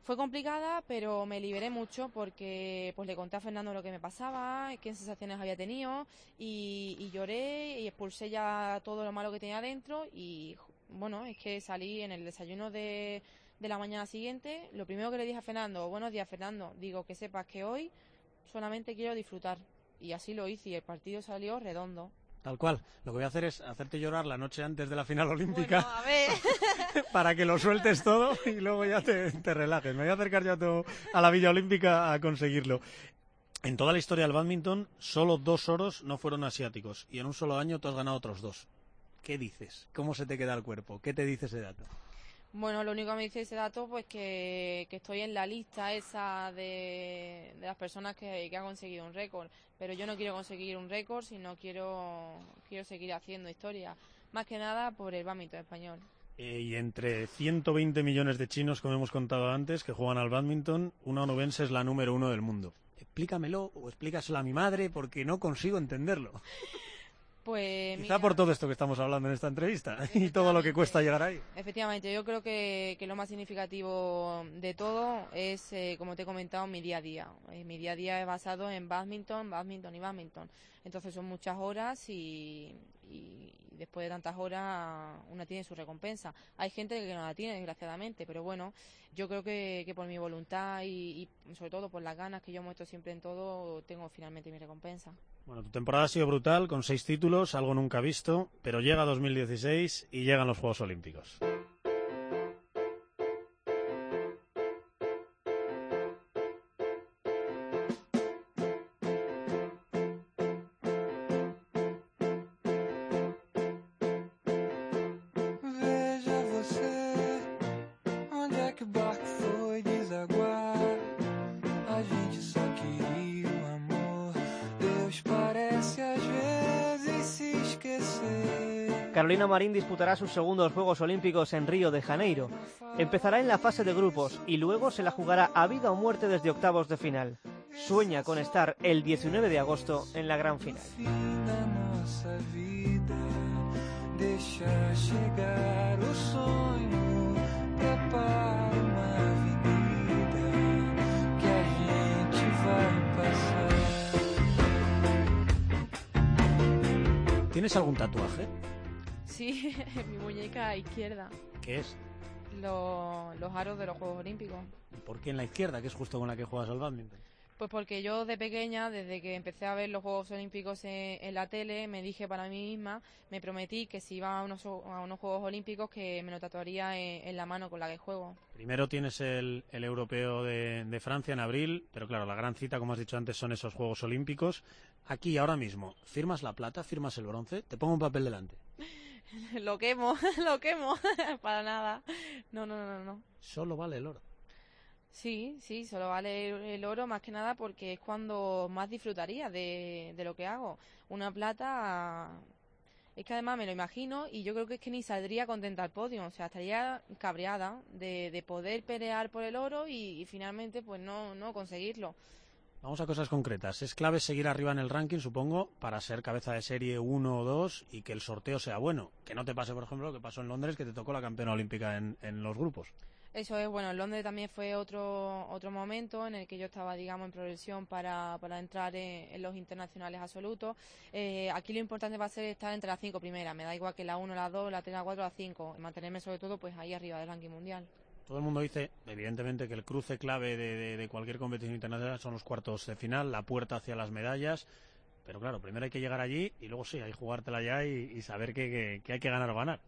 fue complicada, pero me liberé mucho porque pues le conté a Fernando lo que me pasaba, qué sensaciones había tenido y, y lloré y expulsé ya todo lo malo que tenía dentro y bueno, es que salí en el desayuno de, de la mañana siguiente, lo primero que le dije a Fernando, buenos días Fernando, digo que sepas que hoy solamente quiero disfrutar y así lo hice y el partido salió redondo.
Tal cual. Lo que voy a hacer es hacerte llorar la noche antes de la final olímpica.
Bueno, a ver.
para que lo sueltes todo y luego ya te, te relajes. Me voy a acercar ya todo a la Villa Olímpica a conseguirlo. En toda la historia del badminton, solo dos oros no fueron asiáticos. Y en un solo año tú has ganado otros dos. ¿Qué dices? ¿Cómo se te queda el cuerpo? ¿Qué te dice ese dato?
Bueno, lo único que me dice ese dato, pues que, que estoy en la lista esa de, de las personas que, que han conseguido un récord. Pero yo no quiero conseguir un récord, sino quiero, quiero seguir haciendo historia. Más que nada por el badminton español.
Eh, y entre 120 millones de chinos, como hemos contado antes, que juegan al badminton, una onubense es la número uno del mundo. Explícamelo o explícaselo a mi madre porque no consigo entenderlo.
Pues,
Quizá
mira,
por todo esto que estamos hablando en esta entrevista y todo lo que cuesta llegar ahí.
Efectivamente, yo creo que, que lo más significativo de todo es, eh, como te he comentado, mi día a día. Eh, mi día a día es basado en badminton, badminton y badminton. Entonces son muchas horas y, y después de tantas horas una tiene su recompensa. Hay gente que no la tiene, desgraciadamente, pero bueno, yo creo que, que por mi voluntad y, y sobre todo por las ganas que yo muestro siempre en todo, tengo finalmente mi recompensa.
Bueno, tu temporada ha sido brutal, con seis títulos, algo nunca visto, pero llega 2016 y llegan los Juegos Olímpicos.
Carolina Marín disputará sus segundos Juegos Olímpicos en Río de Janeiro. Empezará en la fase de grupos y luego se la jugará a vida o muerte desde octavos de final. Sueña con estar el 19 de agosto en la gran final.
¿Tienes algún tatuaje?
Sí, mi muñeca izquierda,
¿Qué es?
lo- los aros de los Juegos Olímpicos.
¿Y por qué en la izquierda, que es justo con la que juegas al badminton?
Pues porque yo de pequeña, desde que empecé a ver los Juegos Olímpicos en, en la tele, me dije para mí misma, me prometí que si iba a unos, a unos Juegos Olímpicos que me lo tatuaría en, en la mano con la que juego.
Primero tienes el, el europeo de, de Francia en abril, pero claro, la gran cita, como has dicho antes, son esos Juegos Olímpicos. Aquí, ahora mismo, ¿firmas la plata, firmas el bronce? Te pongo un papel delante.
lo quemo, lo quemo, para nada. No, no, no, no.
Solo vale el oro.
Sí, sí, solo vale el, oro más que nada porque es cuando más disfrutaría de, de lo que hago. Una plata, es que además me lo imagino y yo creo que es que ni saldría contenta al podio, o sea, estaría cabreada de, de poder pelear por el oro y, y finalmente pues no, no conseguirlo.
Vamos a cosas concretas. Es clave seguir arriba en el ranking, supongo, para ser cabeza de serie 1 o 2 y que el sorteo sea bueno. Que no te pase, por ejemplo, lo que pasó en Londres, que te tocó la campeona olímpica en, los grupos.
Eso es, bueno, en Londres también fue otro otro momento en el que yo estaba, digamos, en progresión para, para entrar en, en los internacionales absolutos. Eh, aquí lo importante va a ser estar entre las cinco primeras, me da igual que la 1, la 2, la 3, la 4, la 5, mantenerme sobre todo pues ahí arriba del ranking mundial.
Todo el mundo dice, evidentemente, que el cruce clave de, de- cualquier competición internacional son los cuartos de final, la puerta hacia las medallas. Pero claro, primero hay que llegar allí y luego sí, hay que jugártela ya y, y saber que, que- hay que ganar o ganar.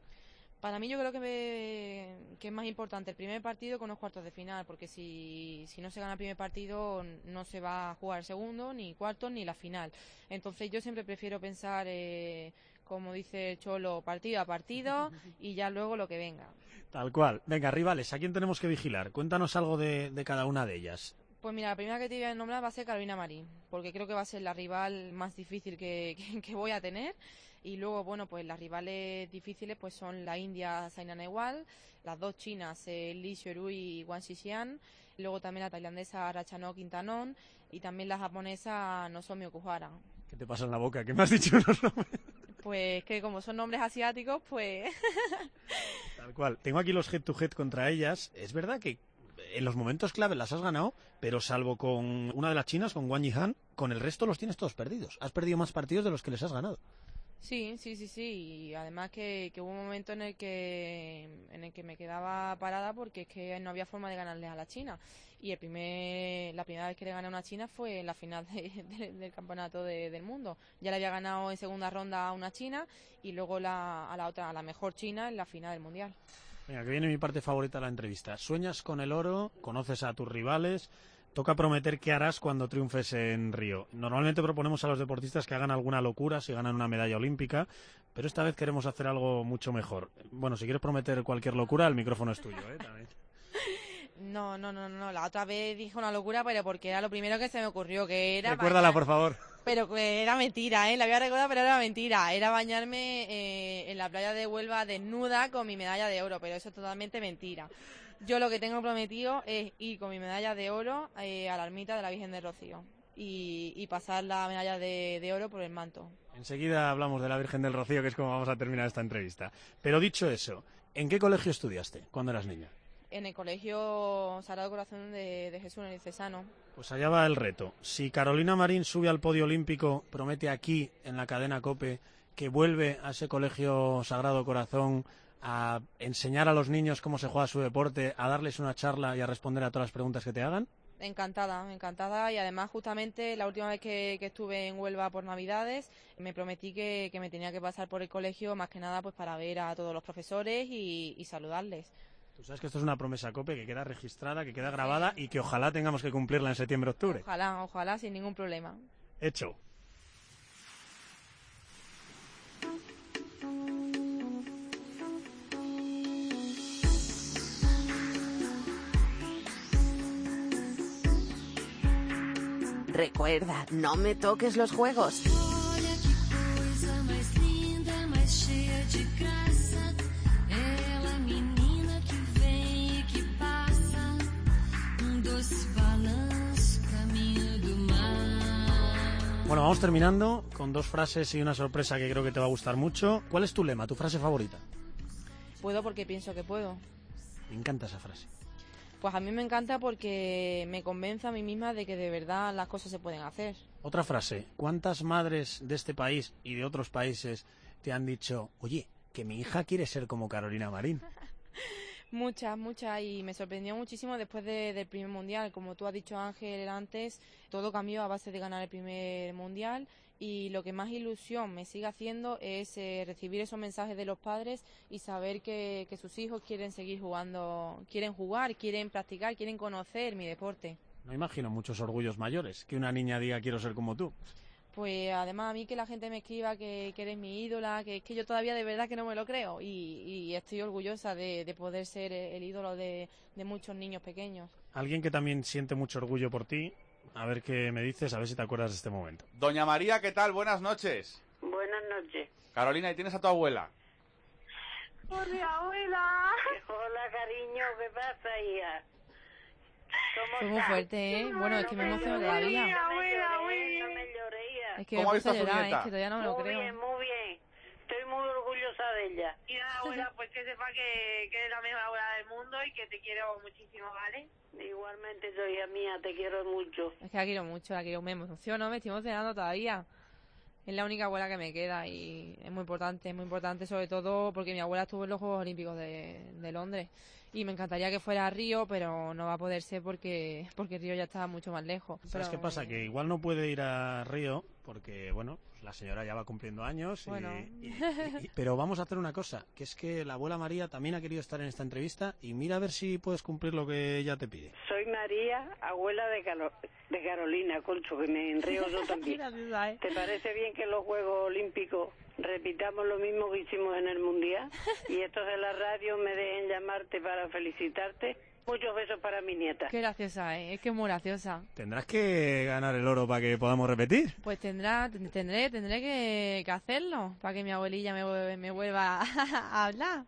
Para mí yo creo que, me- que es más importante el primer partido con los cuartos de final, porque si, si no se gana el primer partido no se va a jugar el segundo, ni cuarto, ni la final. Entonces yo siempre prefiero pensar, eh, como dice Cholo, partido a partido y ya luego lo que venga.
Tal cual. Venga, rivales, ¿a quién tenemos que vigilar? Cuéntanos algo de, de cada una de ellas.
Pues mira, la primera que te voy a nombrar va a ser Carolina Marín, porque creo que va a ser la rival más difícil que, que- que voy a tener. Y luego, bueno, pues las rivales difíciles pues son la India Saina Nehwal, las dos chinas eh, Li Xiurui y Wang Xixian, luego también la tailandesa Rachanok Intanon y también la japonesa Nozomi Okuhara.
¿Qué te pasa en la boca? ¿Qué me has dicho unos nombres?
Pues que como son nombres asiáticos, pues
Tal cual. Tengo aquí los head to head contra ellas. Es verdad que en los momentos clave las has ganado, pero salvo con una de las chinas, con Wang Yihan, con el resto los tienes todos perdidos. Has perdido más partidos de los que les has ganado.
Sí, sí, sí, sí. Y además que, que hubo un momento en el que en el que me quedaba parada porque es que no había forma de ganarle a la China. Y el primer, la primera vez que le gané a una China fue en la final de- de- del campeonato de- del mundo. Ya le había ganado en segunda ronda a una China y luego la, a la otra, a la mejor China en la final del mundial.
Venga, que viene mi parte favorita de la entrevista. Sueñas con el oro, conoces a tus rivales. Toca prometer qué harás cuando triunfes en Río. Normalmente proponemos a los deportistas que hagan alguna locura si ganan una medalla olímpica, pero esta vez queremos hacer algo mucho mejor. Bueno, si quieres prometer cualquier locura, el micrófono es tuyo, ¿eh? También.
No, no, no, no. La otra vez dije una locura, pero porque era lo primero que se me ocurrió, que era
Recuérdala,
bañar-
por favor.
Pero que era mentira, ¿eh? La había recordado, pero era mentira. Era bañarme eh, en la playa de Huelva desnuda con mi medalla de oro, pero eso es totalmente mentira. Yo lo que tengo prometido es ir con mi medalla de oro eh, a la ermita de la Virgen de Rocío y, y pasar la medalla de, de oro por el manto.
Enseguida hablamos de la Virgen del Rocío, que es como vamos a terminar esta entrevista. Pero dicho eso, ¿en qué colegio estudiaste cuando eras niña?
En el colegio Sagrado Corazón de, de Jesús en el Cesano.
Pues allá va el reto. Si Carolina Marín sube al podio olímpico, promete aquí, en la cadena COPE, que vuelve a ese colegio Sagrado Corazón a enseñar a los niños cómo se juega su deporte, a darles una charla y a responder a todas las preguntas que te hagan.
Encantada, encantada y además justamente la última vez que, que estuve en Huelva por Navidades me prometí que, que me tenía que pasar por el colegio más que nada pues para ver a todos los profesores y, y saludarles.
Tú sabes que esto es una promesa COPE que queda registrada, que queda grabada y que ojalá tengamos que cumplirla en septiembre-octubre.
Ojalá, ojalá, sin ningún problema.
Hecho.
Recuerda, no me toques los juegos.
Bueno, vamos terminando con dos frases y una sorpresa que creo que te va a gustar mucho. ¿Cuál es tu lema, tu frase favorita?
Puedo porque pienso que puedo.
Me encanta esa frase.
Pues a mí me encanta porque me convence a mí misma de que de verdad las cosas se pueden hacer.
Otra frase. ¿Cuántas madres de este país y de otros países te han dicho, oye, que mi hija quiere ser como Carolina Marín?
Muchas, muchas, y me sorprendió muchísimo después de- del primer mundial. Como tú has dicho, Ángel, antes, todo cambió a base de ganar el primer mundial. Y lo que más ilusión me sigue haciendo es eh, recibir esos mensajes de los padres y saber que, que sus hijos quieren seguir jugando, quieren jugar, quieren practicar, quieren conocer mi deporte.
No imagino muchos orgullos mayores que una niña diga quiero ser como tú.
Pues además a mí que la gente me escriba que, que eres mi ídola, que es que yo todavía de verdad que no me lo creo y, y estoy orgullosa de, de poder ser el ídolo de, de muchos niños pequeños.
Alguien que también siente mucho orgullo por ti. A ver qué me dices, a ver si te acuerdas de este momento.
Doña María, ¿qué tal? Buenas noches.
Buenas noches.
Carolina, ¿y tienes a tu abuela?
Hola, abuela. Hola, cariño, ¿qué pasa, hija?
Fue muy fuerte, ¿eh? Bueno, es que me emociono todavía. Es que me
¿Cómo ha
puse a
visto a su
llorar,
nieta?
es que todavía no me lo
muy
creo.
bien, muy bien. Estoy muy orgullosa de ella.
Y nada, abuela, pues que sepa que, que eres la mejor abuela del mundo y que te quiero muchísimo, ¿vale?
Igualmente soy mía, te quiero mucho.
Es que la quiero mucho, la quiero, me emociono, me estoy emocionando todavía. Es la única abuela que me queda y es muy importante, es muy importante sobre todo porque mi abuela estuvo en los Juegos Olímpicos de, de Londres y me encantaría que fuera a Río, pero no va a poder ser porque, porque Río ya está mucho más lejos.
¿Sabes
Pero,
qué pasa? Que igual no puede ir a Río porque, bueno, pues la señora ya va cumpliendo años.
Bueno.
y- y- y- pero vamos a hacer una cosa, que es que la abuela María también ha querido estar en esta entrevista y mira a ver si puedes cumplir lo que ella te pide.
Soy María, abuela de, Calo- de Carolina, Concho, que me enreo yo también.
¿eh?
¿Te parece bien que los Juegos Olímpicos repitamos lo mismo que hicimos en el Mundial? Y estos de la radio me dejen llamarte para felicitarte. Muchos besos para mi nieta.
Qué graciosa, ¿eh? es que es muy graciosa.
Tendrás que ganar el oro para que podamos repetir.
Pues tendrá, tendré, tendré que, que hacerlo para que mi abuelilla me, me vuelva a hablar.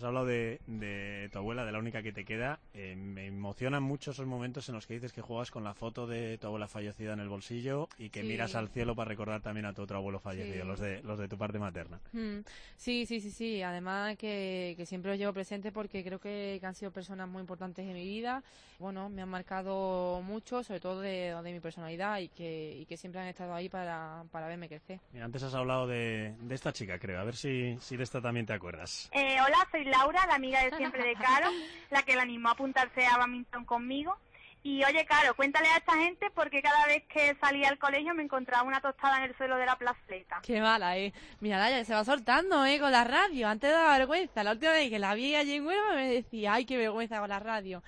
Has hablado de, de tu abuela, de la única que te queda. Eh, me emocionan mucho esos momentos en los que dices que juegas con la foto de tu abuela fallecida en el bolsillo y que
Sí.
miras al cielo para recordar también a tu otro abuelo fallecido,
Sí.
los, de, los de tu parte materna.
Mm, Sí, sí, sí, sí. Además que, que siempre los llevo presente porque creo que, que han sido personas muy importantes en mi vida. Bueno, me han marcado mucho, sobre todo de, de mi personalidad y que, y que siempre han estado ahí para, para verme crecer.
Mira, antes has hablado de, de esta chica, creo. A ver si, si de esta también te acuerdas.
Eh, hola, soy Laura, la amiga de siempre de Caro, la que la animó a apuntarse a badminton conmigo. Y oye, Caro, cuéntale a esta gente porque cada vez que salía al colegio me encontraba una tostada en el suelo de la plazoleta.
Qué mala, eh. Mira, Laia, se va soltando, eh, con la radio. Antes daba vergüenza. La última vez que la vi allí en Huelva me decía, ay, qué vergüenza con la radio.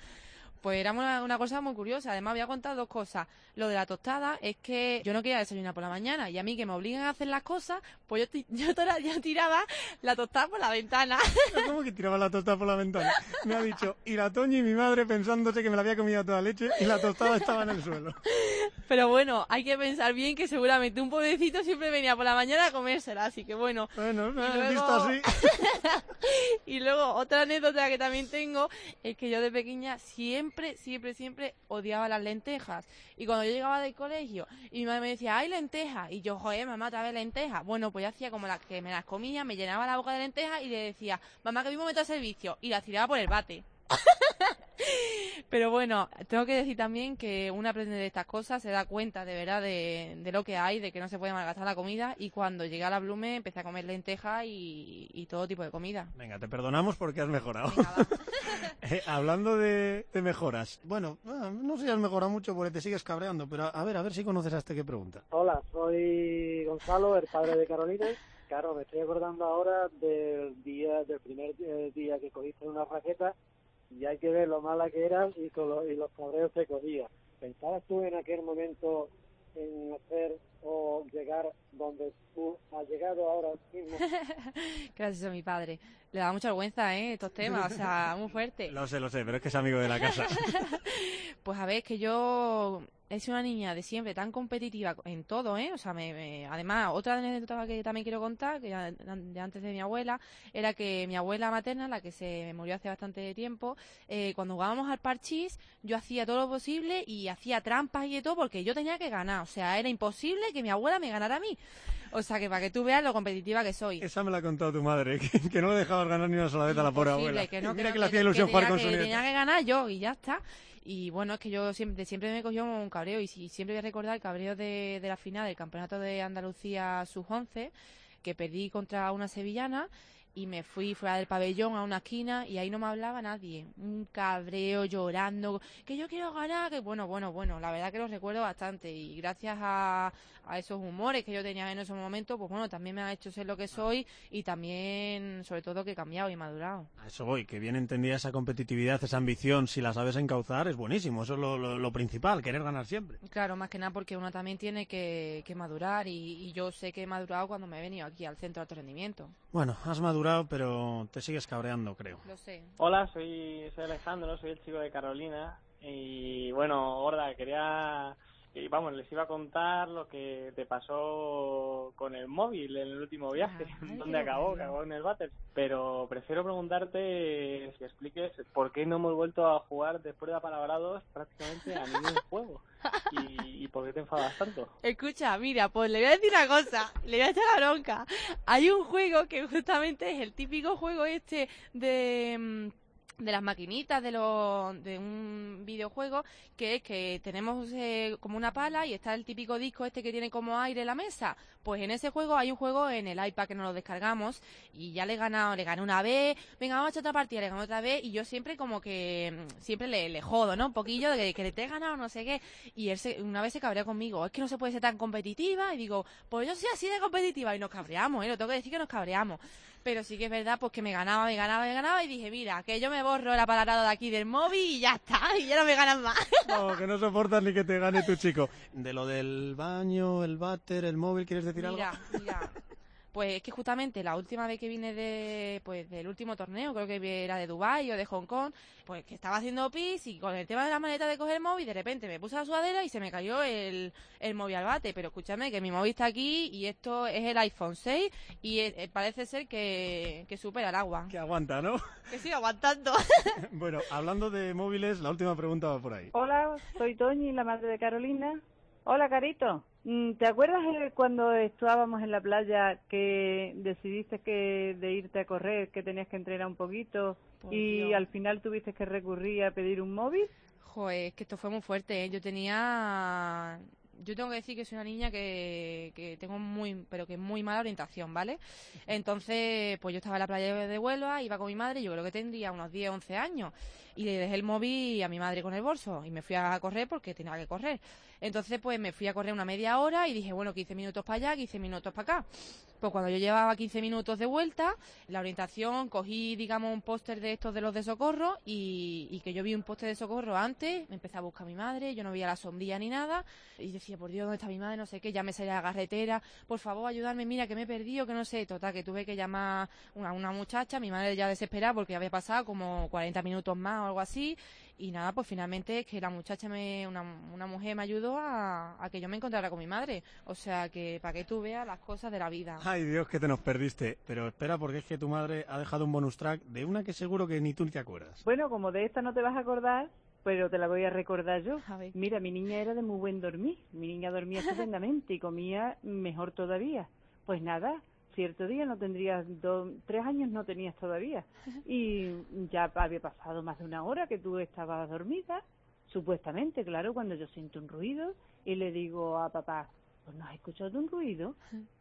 Pues era una, una cosa muy curiosa. Además, voy a contar dos cosas. Lo de la tostada es que yo no quería desayunar por la mañana y a mí que me obligan a hacer las cosas, pues yo, yo, tiraba la tostada por la ventana.
¿Cómo que tiraba la tostada por la ventana? Me ha dicho, y la Toñi y mi madre pensándose que me la había comido toda leche y la tostada estaba en el suelo.
Pero bueno, hay que pensar bien que seguramente un pobrecito siempre venía por la mañana a comérsela, así que bueno.
Bueno, has
luego-
visto así.
y luego otra anécdota que también tengo es que yo de pequeña siempre, siempre, siempre odiaba las lentejas. Y cuando yo llegaba del colegio y mi madre me decía, ¡ay, lentejas! Y yo, joder, mamá, otra vez lentejas. Bueno, pues yo hacía como la que me las comía, me llenaba la boca de lentejas y le decía, mamá, que mismo momento de servicio. Y las tiraba por el bate. Pero bueno, tengo que decir también que uno aprende de estas cosas, se da cuenta de verdad de, de lo que hay, de que no se puede malgastar la comida y cuando llegué a la Blume empecé a comer lentejas y, y todo tipo de comida.
Venga, te perdonamos porque has mejorado. Eh, hablando de, de mejoras. Bueno, ah, no sé si has mejorado mucho porque te sigues cabreando, pero a ver, a ver si conoces a este que pregunta.
Hola, soy Gonzalo, el padre de Carolina. Claro, me estoy acordando ahora del día, del primer eh, día que cogiste una raqueta y hay que ver lo mala que eras y, con lo- y los cabreos que cogías. ¿Pensabas tú en aquel momento en hacer o llegar donde tú has llegado ahora mismo?
Gracias a mi padre. Le da mucha vergüenza, ¿eh? Estos temas, o sea, muy fuerte.
Lo sé, lo sé, pero es que es amigo de la casa.
Pues a ver, es que yo sido una niña de siempre tan competitiva en todo, ¿eh? O sea, me, me- además, otra anécdota que también quiero contar, que de antes de mi abuela, era que mi abuela materna, la que se murió hace bastante tiempo, eh, cuando jugábamos al parchís, yo hacía todo lo posible y hacía trampas y de todo porque yo tenía que ganar. O sea, era imposible que mi abuela me ganara a mí. O sea, que para que tú veas lo competitiva que soy.
Esa me la ha contado tu madre, que, que no le dejabas ganar ni una sola vez a la pobre abuela.
que no,
Mira
no,
que le hacía ilusión
que
jugar
tenía
con
que-
su nieta.
Tenía que ganar yo y ya está. Y bueno, es que yo siempre, siempre me cogió un cabreo y si- siempre voy a recordar el cabreo de, de la final del Campeonato de Andalucía Sub-11, que perdí contra una sevillana y me fui fuera del pabellón a una esquina y ahí no me hablaba nadie. Un cabreo llorando, que yo quiero ganar, que bueno, bueno, bueno, la verdad que lo recuerdo bastante y gracias a, a esos humores que yo tenía en esos momentos, pues bueno, también me ha hecho ser lo que soy y también, sobre todo, que he cambiado y madurado.
A eso voy, que bien entendida esa competitividad, esa ambición, si la sabes encauzar, es buenísimo. Eso es lo, lo- lo principal, querer ganar siempre.
Claro, más que nada porque uno también tiene que, que madurar y, y yo sé que he madurado cuando me he venido aquí al centro de alto rendimiento.
Bueno, has madurado, pero te sigues cabreando, creo.
Lo sé.
Hola, soy, soy Alejandro, soy el chico de Carolina. Y bueno, Gorda, quería y vamos, les iba a contar lo que te pasó con el móvil en el último viaje, donde acabó, acabó en el váter. Pero prefiero preguntarte si expliques por qué no hemos vuelto a jugar después de apalabrados prácticamente a ningún juego. Y, y por qué te enfadas tanto.
Escucha, mira, pues le voy a decir una cosa, le voy a echar la bronca. Hay un juego que justamente es el típico juego este de mm, de las maquinitas de los de un videojuego que es que tenemos eh, como una pala y está el típico disco este que tiene como aire la mesa pues en ese juego hay un juego en el iPad que nos lo descargamos y ya le he ganado le gané una vez venga vamos a echar otra partida le gané otra vez y yo siempre como que mm, siempre le, le jodo no un poquillo de que, que te he ganado no sé qué y él se- una vez se cabrea conmigo es que no se puede ser tan competitiva y digo pues yo soy así de competitiva y nos cabreamos eh lo tengo que decir que nos cabreamos pero sí que es verdad pues que me ganaba, me ganaba, me ganaba y dije, mira, que yo me borro la palabra de aquí del móvil y ya está, y ya no me ganan más.
No, que no soportas ni que te gane tu chico. De lo del baño, el váter, el móvil, ¿quieres decir
Mira,
algo?
mira. Pues es que justamente la última vez que vine de, pues, del último torneo, creo que era de Dubai o de Hong Kong, pues que estaba haciendo pis y con el tema de la maleta de coger el móvil, de repente me puse la sudadera y se me cayó el, el móvil al bate. Pero escúchame, que mi móvil está aquí y esto es el iPhone 6 y eh, parece ser que, que supera el agua.
Que aguanta, ¿no?
Que sigue aguantando.
Bueno, hablando de móviles, la última pregunta va por ahí.
Hola, soy Toñi, la madre de Carolina. Hola, Carito. Mm, ¿Te acuerdas eh, cuando estábamos en la playa que decidiste que de irte a correr, que tenías que entrenar un poquito
Por
y
Dios.
al final tuviste que recurrir a pedir un móvil?
Joder, es que esto fue muy fuerte, ¿eh? Yo tenía... Yo tengo que decir que soy una niña que, que tengo muy, pero que muy mala orientación, ¿vale? Entonces, pues yo estaba en la playa de Huelva, iba con mi madre, yo creo que tendría unos 10, 11 años, y le dejé el móvil a mi madre con el bolso, y me fui a correr porque tenía que correr. Entonces, pues me fui a correr una media hora y dije, bueno, 15 minutos para allá, 15 minutos para acá. Pues cuando yo llevaba 15 minutos de vuelta, la orientación, cogí, digamos, un póster de estos de los de socorro y, y que yo vi un póster de socorro antes, me empecé a buscar a mi madre, yo no veía la sombrilla ni nada y decía, por Dios, ¿dónde está mi madre? No sé qué, ya me salía a la carretera, por favor, ayudarme, mira que me he perdido, que no sé, total, que tuve que llamar una, una muchacha, mi madre ya desesperada porque había pasado como 40 minutos más o algo así y nada, pues finalmente es que la muchacha, me, una, una mujer me ayudó a, a que yo me encontrara con mi madre, o sea que para que tú veas las cosas de la vida.
Ay, Dios, que te nos perdiste. Pero espera, porque es que tu madre ha dejado un bonus track de una que seguro que ni tú ni te acuerdas.
Bueno, como de esta no te vas a acordar, pero te la voy a recordar yo. Mira, mi niña era de muy buen dormir. Mi niña dormía estupendamente y comía mejor todavía. Pues nada, cierto día no tendrías dos, tres años no tenías todavía. Y ya había pasado más de una hora que tú estabas dormida, supuestamente, claro, cuando yo siento un ruido y le digo a papá, pues no has escuchado un ruido.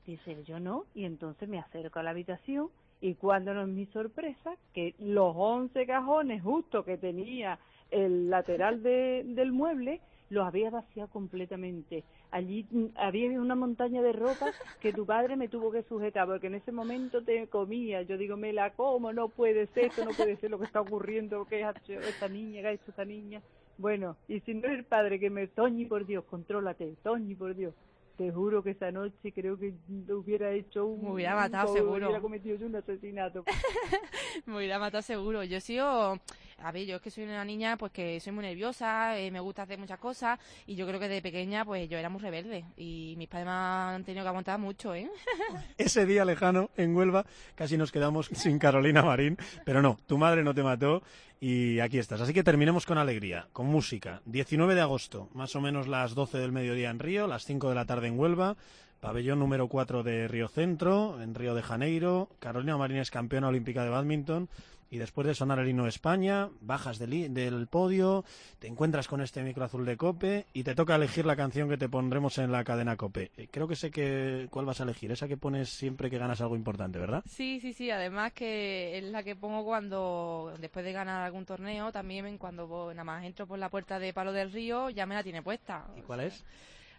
Dice, yo no, y entonces me acerco a la habitación y cuando no es mi sorpresa, que los 11 cajones justo que tenía el lateral de- del mueble, los había vaciado completamente. Allí mm, había una montaña de ropa que tu padre me tuvo que sujetar, porque en ese momento te comía. Yo digo, me la como, no puede ser, esto no puede ser lo que está ocurriendo, que ha hecho esta niña, que ha hecho esta niña. Bueno, y si no es el padre que me... Toñi, por Dios, contrólate, Toñi, por Dios. Te juro que esa noche creo que hubiera hecho un...
Me hubiera matado,
un-
seguro.
Hubiera cometido yo un asesinato.
Me hubiera matado seguro. Yo he sido, a ver, yo es que soy una niña pues que soy muy nerviosa, eh, me gusta hacer muchas cosas y yo creo que de pequeña pues yo era muy rebelde y mis padres me han tenido que aguantar mucho, ¿eh?
Ese día lejano en Huelva casi nos quedamos sin Carolina Marín, pero no, tu madre no te mató y aquí estás. Así que terminemos con alegría, con música. 19 de agosto, más o menos las 12 del mediodía en Río, las 5 de la tarde en Huelva, pabellón número 4 de Río Centro, en Río de Janeiro. Carolina Marín es campeona olímpica de badminton. Y después de sonar el himno de España, bajas del, del podio, te encuentras con este micro azul de Cope y te toca elegir la canción que te pondremos en la cadena Cope. Eh, Creo que sé que cuál vas a elegir, esa que pones siempre que ganas algo importante, ¿verdad?
Sí, sí, sí, además que es la que pongo cuando, después de ganar algún torneo, también cuando nada más entro por la puerta de Palo del Río, ya me la tiene puesta.
¿Y cuál es?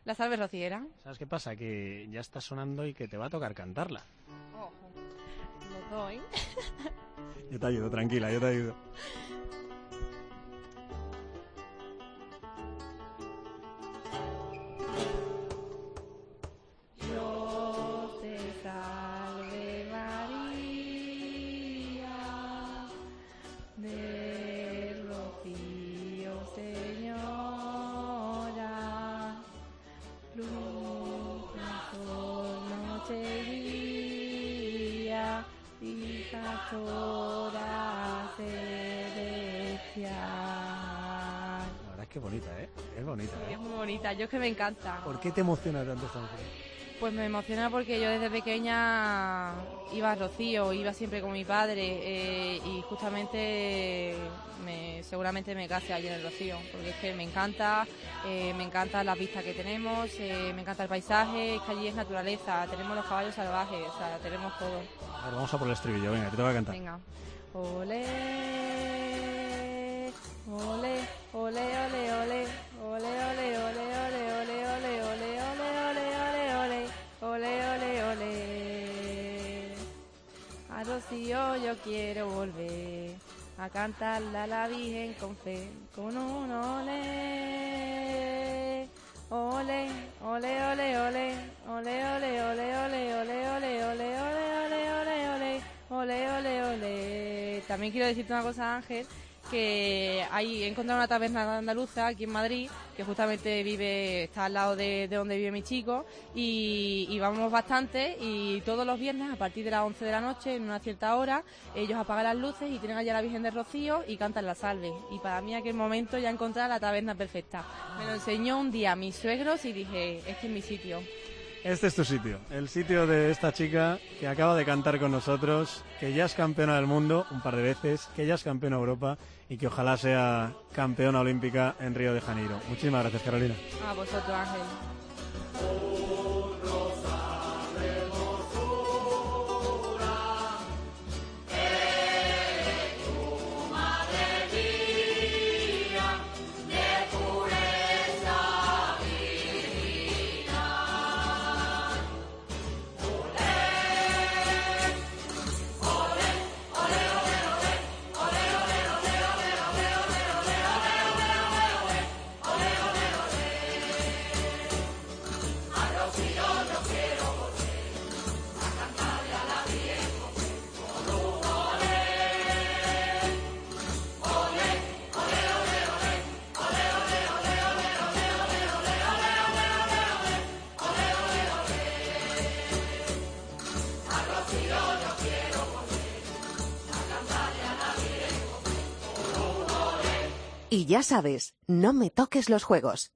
La salve rociera.
¿Sabes qué pasa? Que ya está sonando y que te va a tocar cantarla.
Ojo, los dos, ¿eh?
Yo te ayudo, tranquila, yo te ayudo. Es
muy bonita, yo es que me encanta.
¿Por qué te emociona tanto esta música?
Pues me emociona porque yo desde pequeña iba a Rocío, iba siempre con mi padre eh, y justamente me, seguramente me case allí en el Rocío, porque es que me encanta, eh, me encanta las vistas que tenemos, eh, me encanta el paisaje, es que allí es naturaleza, tenemos los caballos salvajes, o sea, tenemos todo.
A ver, vamos a por el estribillo, venga, te voy a cantar.
Venga. Ole, ole, ole, ole, ole, ole, ole, ole, ole, ole, ole, ole, ole, ole, ole, ole, ole, ole, ole. A Rocío yo quiero volver a cantarle a la Virgen con fe, con un ole. Ole, ole, ole, ole, ole, ole, ole, ole, ole, ole, ole, ole, ole, ole, ole, ole, ole, ole. También quiero decirte una cosa, Ángel, que hay, he encontrado una taberna andaluza aquí en Madrid, que justamente vive, está al lado de, de donde vive mi chico, y, vamos bastante, y todos los viernes, a partir de las 11 de la noche, en una cierta hora, ellos apagan las luces y tienen allá a la Virgen de Rocío y cantan la salve. Y para mí aquel momento ya encontré la taberna perfecta. Me lo enseñó un día mis suegros y dije, este es mi sitio.
Este es tu sitio, el sitio de esta chica que acaba de cantar con nosotros, que ya es campeona del mundo un par de veces, que ya es campeona de Europa y que ojalá sea campeona olímpica en Río de Janeiro. Muchísimas gracias, Carolina.
A vosotros, Ángel.
Y ya sabes, no me toques los juegos.